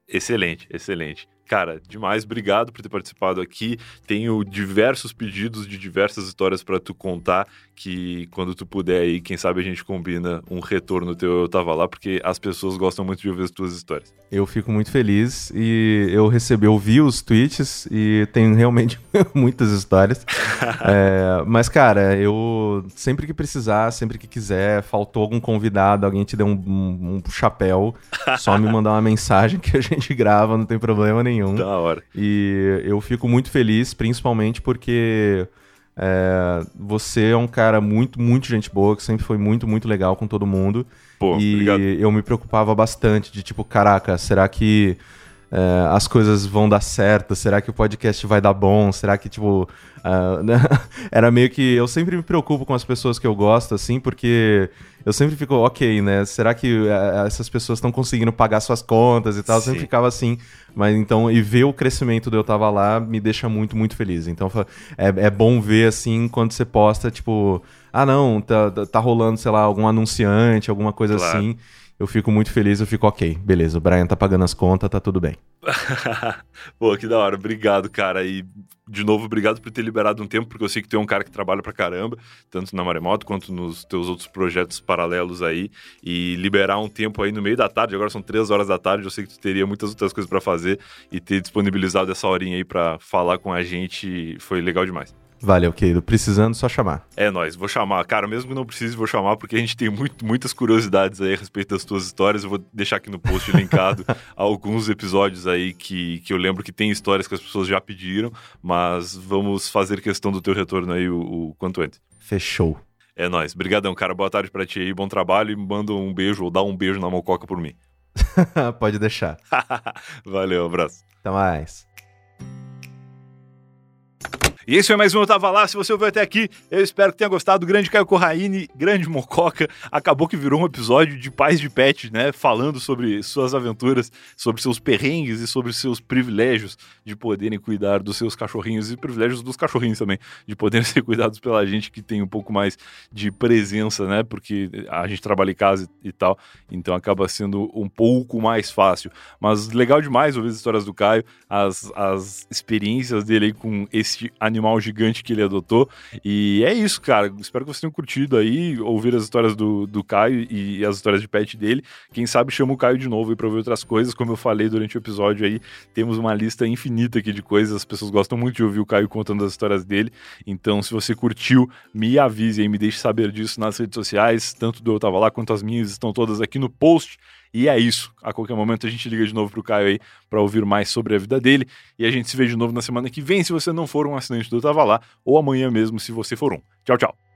Excelente, excelente. Cara, demais, obrigado por ter participado aqui. Tenho diversos pedidos de diversas histórias pra tu contar, que quando tu puder aí, quem sabe a gente combina um retorno teu Eu Tava Lá, porque as pessoas gostam muito de ouvir as tuas histórias. Eu fico muito feliz e eu recebi, eu vi os tweets e tem realmente muitas histórias. É, mas, cara, eu sempre que precisar, sempre que quiser, faltou algum convidado, alguém te deu um, um- um chapéu, só me mandar uma mensagem que a gente grava, não tem problema nenhum. Da hora. E eu fico muito feliz, principalmente porque é, você é um cara muito, muito gente boa, que sempre foi muito, muito legal com todo mundo. Pô, e obrigado. eu me preocupava bastante de tipo, caraca, será que é, as coisas vão dar certo? Será que o podcast vai dar bom? Será que, tipo. ah, né? Era meio que. Eu sempre me preocupo com as pessoas que eu gosto, assim, porque eu sempre fico, ok, né? Será que eh, essas pessoas estão conseguindo pagar suas contas e tal? Eu sempre ficava assim. Mas então, e ver o crescimento do Eu Tava Lá me deixa muito, muito feliz. Então, é, é bom ver, assim, quando você posta, tipo, ah, não, tá, tá- tá rolando, sei lá, algum anunciante, alguma coisa Claro. assim. Eu fico muito feliz, eu fico, ok, beleza, o Brian tá pagando as contas, tá tudo bem. Pô, que da hora. Obrigado, cara. E, de novo, obrigado por ter liberado um tempo, porque eu sei que tu é um cara que trabalha pra caramba, tanto na Maremoto quanto nos teus outros projetos paralelos aí. E liberar um tempo aí no meio da tarde, agora são três horas da tarde, eu sei que tu teria muitas outras coisas pra fazer e ter disponibilizado essa horinha aí pra falar com a gente foi legal demais. Valeu, querido, precisando, só chamar. É nóis, vou chamar. Cara, mesmo que não precise, vou chamar, porque a gente tem muito, muitas curiosidades aí a respeito das tuas histórias. Eu vou deixar aqui no post linkado alguns episódios aí que, que eu lembro que tem histórias que as pessoas já pediram, mas vamos fazer questão do teu retorno aí o, o quanto antes. Fechou. É nóis. Obrigadão, cara. Boa tarde pra ti aí, bom trabalho e manda um beijo ou dá um beijo na mococa por mim. Pode deixar. Valeu, abraço. Até mais. E esse foi mais um Eu Tava Lá. Se você ouviu até aqui, eu espero que tenha gostado. Grande Caio Corraine, grande Mococa. Acabou que virou um episódio de pais de pet, né? Falando sobre suas aventuras, sobre seus perrengues e sobre seus privilégios de poderem cuidar dos seus cachorrinhos e privilégios dos cachorrinhos também, de poderem ser cuidados pela gente que tem um pouco mais de presença, né? Porque a gente trabalha em casa e tal, então acaba sendo um pouco mais fácil. Mas legal demais ouvir as histórias do Caio, as, as experiências dele aí com esse animal gigante que ele adotou. E é isso, cara. Espero que vocês tenham curtido aí, ouvir as histórias do, do Caio e as histórias de pet dele. Quem sabe chama o Caio de novo aí pra ver outras coisas. Como eu falei durante o episódio aí, temos uma lista infinita aqui de coisas. As pessoas gostam muito de ouvir o Caio contando as histórias dele. Então, se você curtiu, me avise aí, me deixe saber disso nas redes sociais. Tanto do Eu Tava Lá quanto as minhas estão todas aqui no post. E é isso. A qualquer momento a gente liga de novo pro Caio aí para ouvir mais sobre a vida dele. E a gente se vê de novo na semana que vem, se você não for um assinante do Tava Lá, ou amanhã mesmo, se você for um. Tchau, tchau.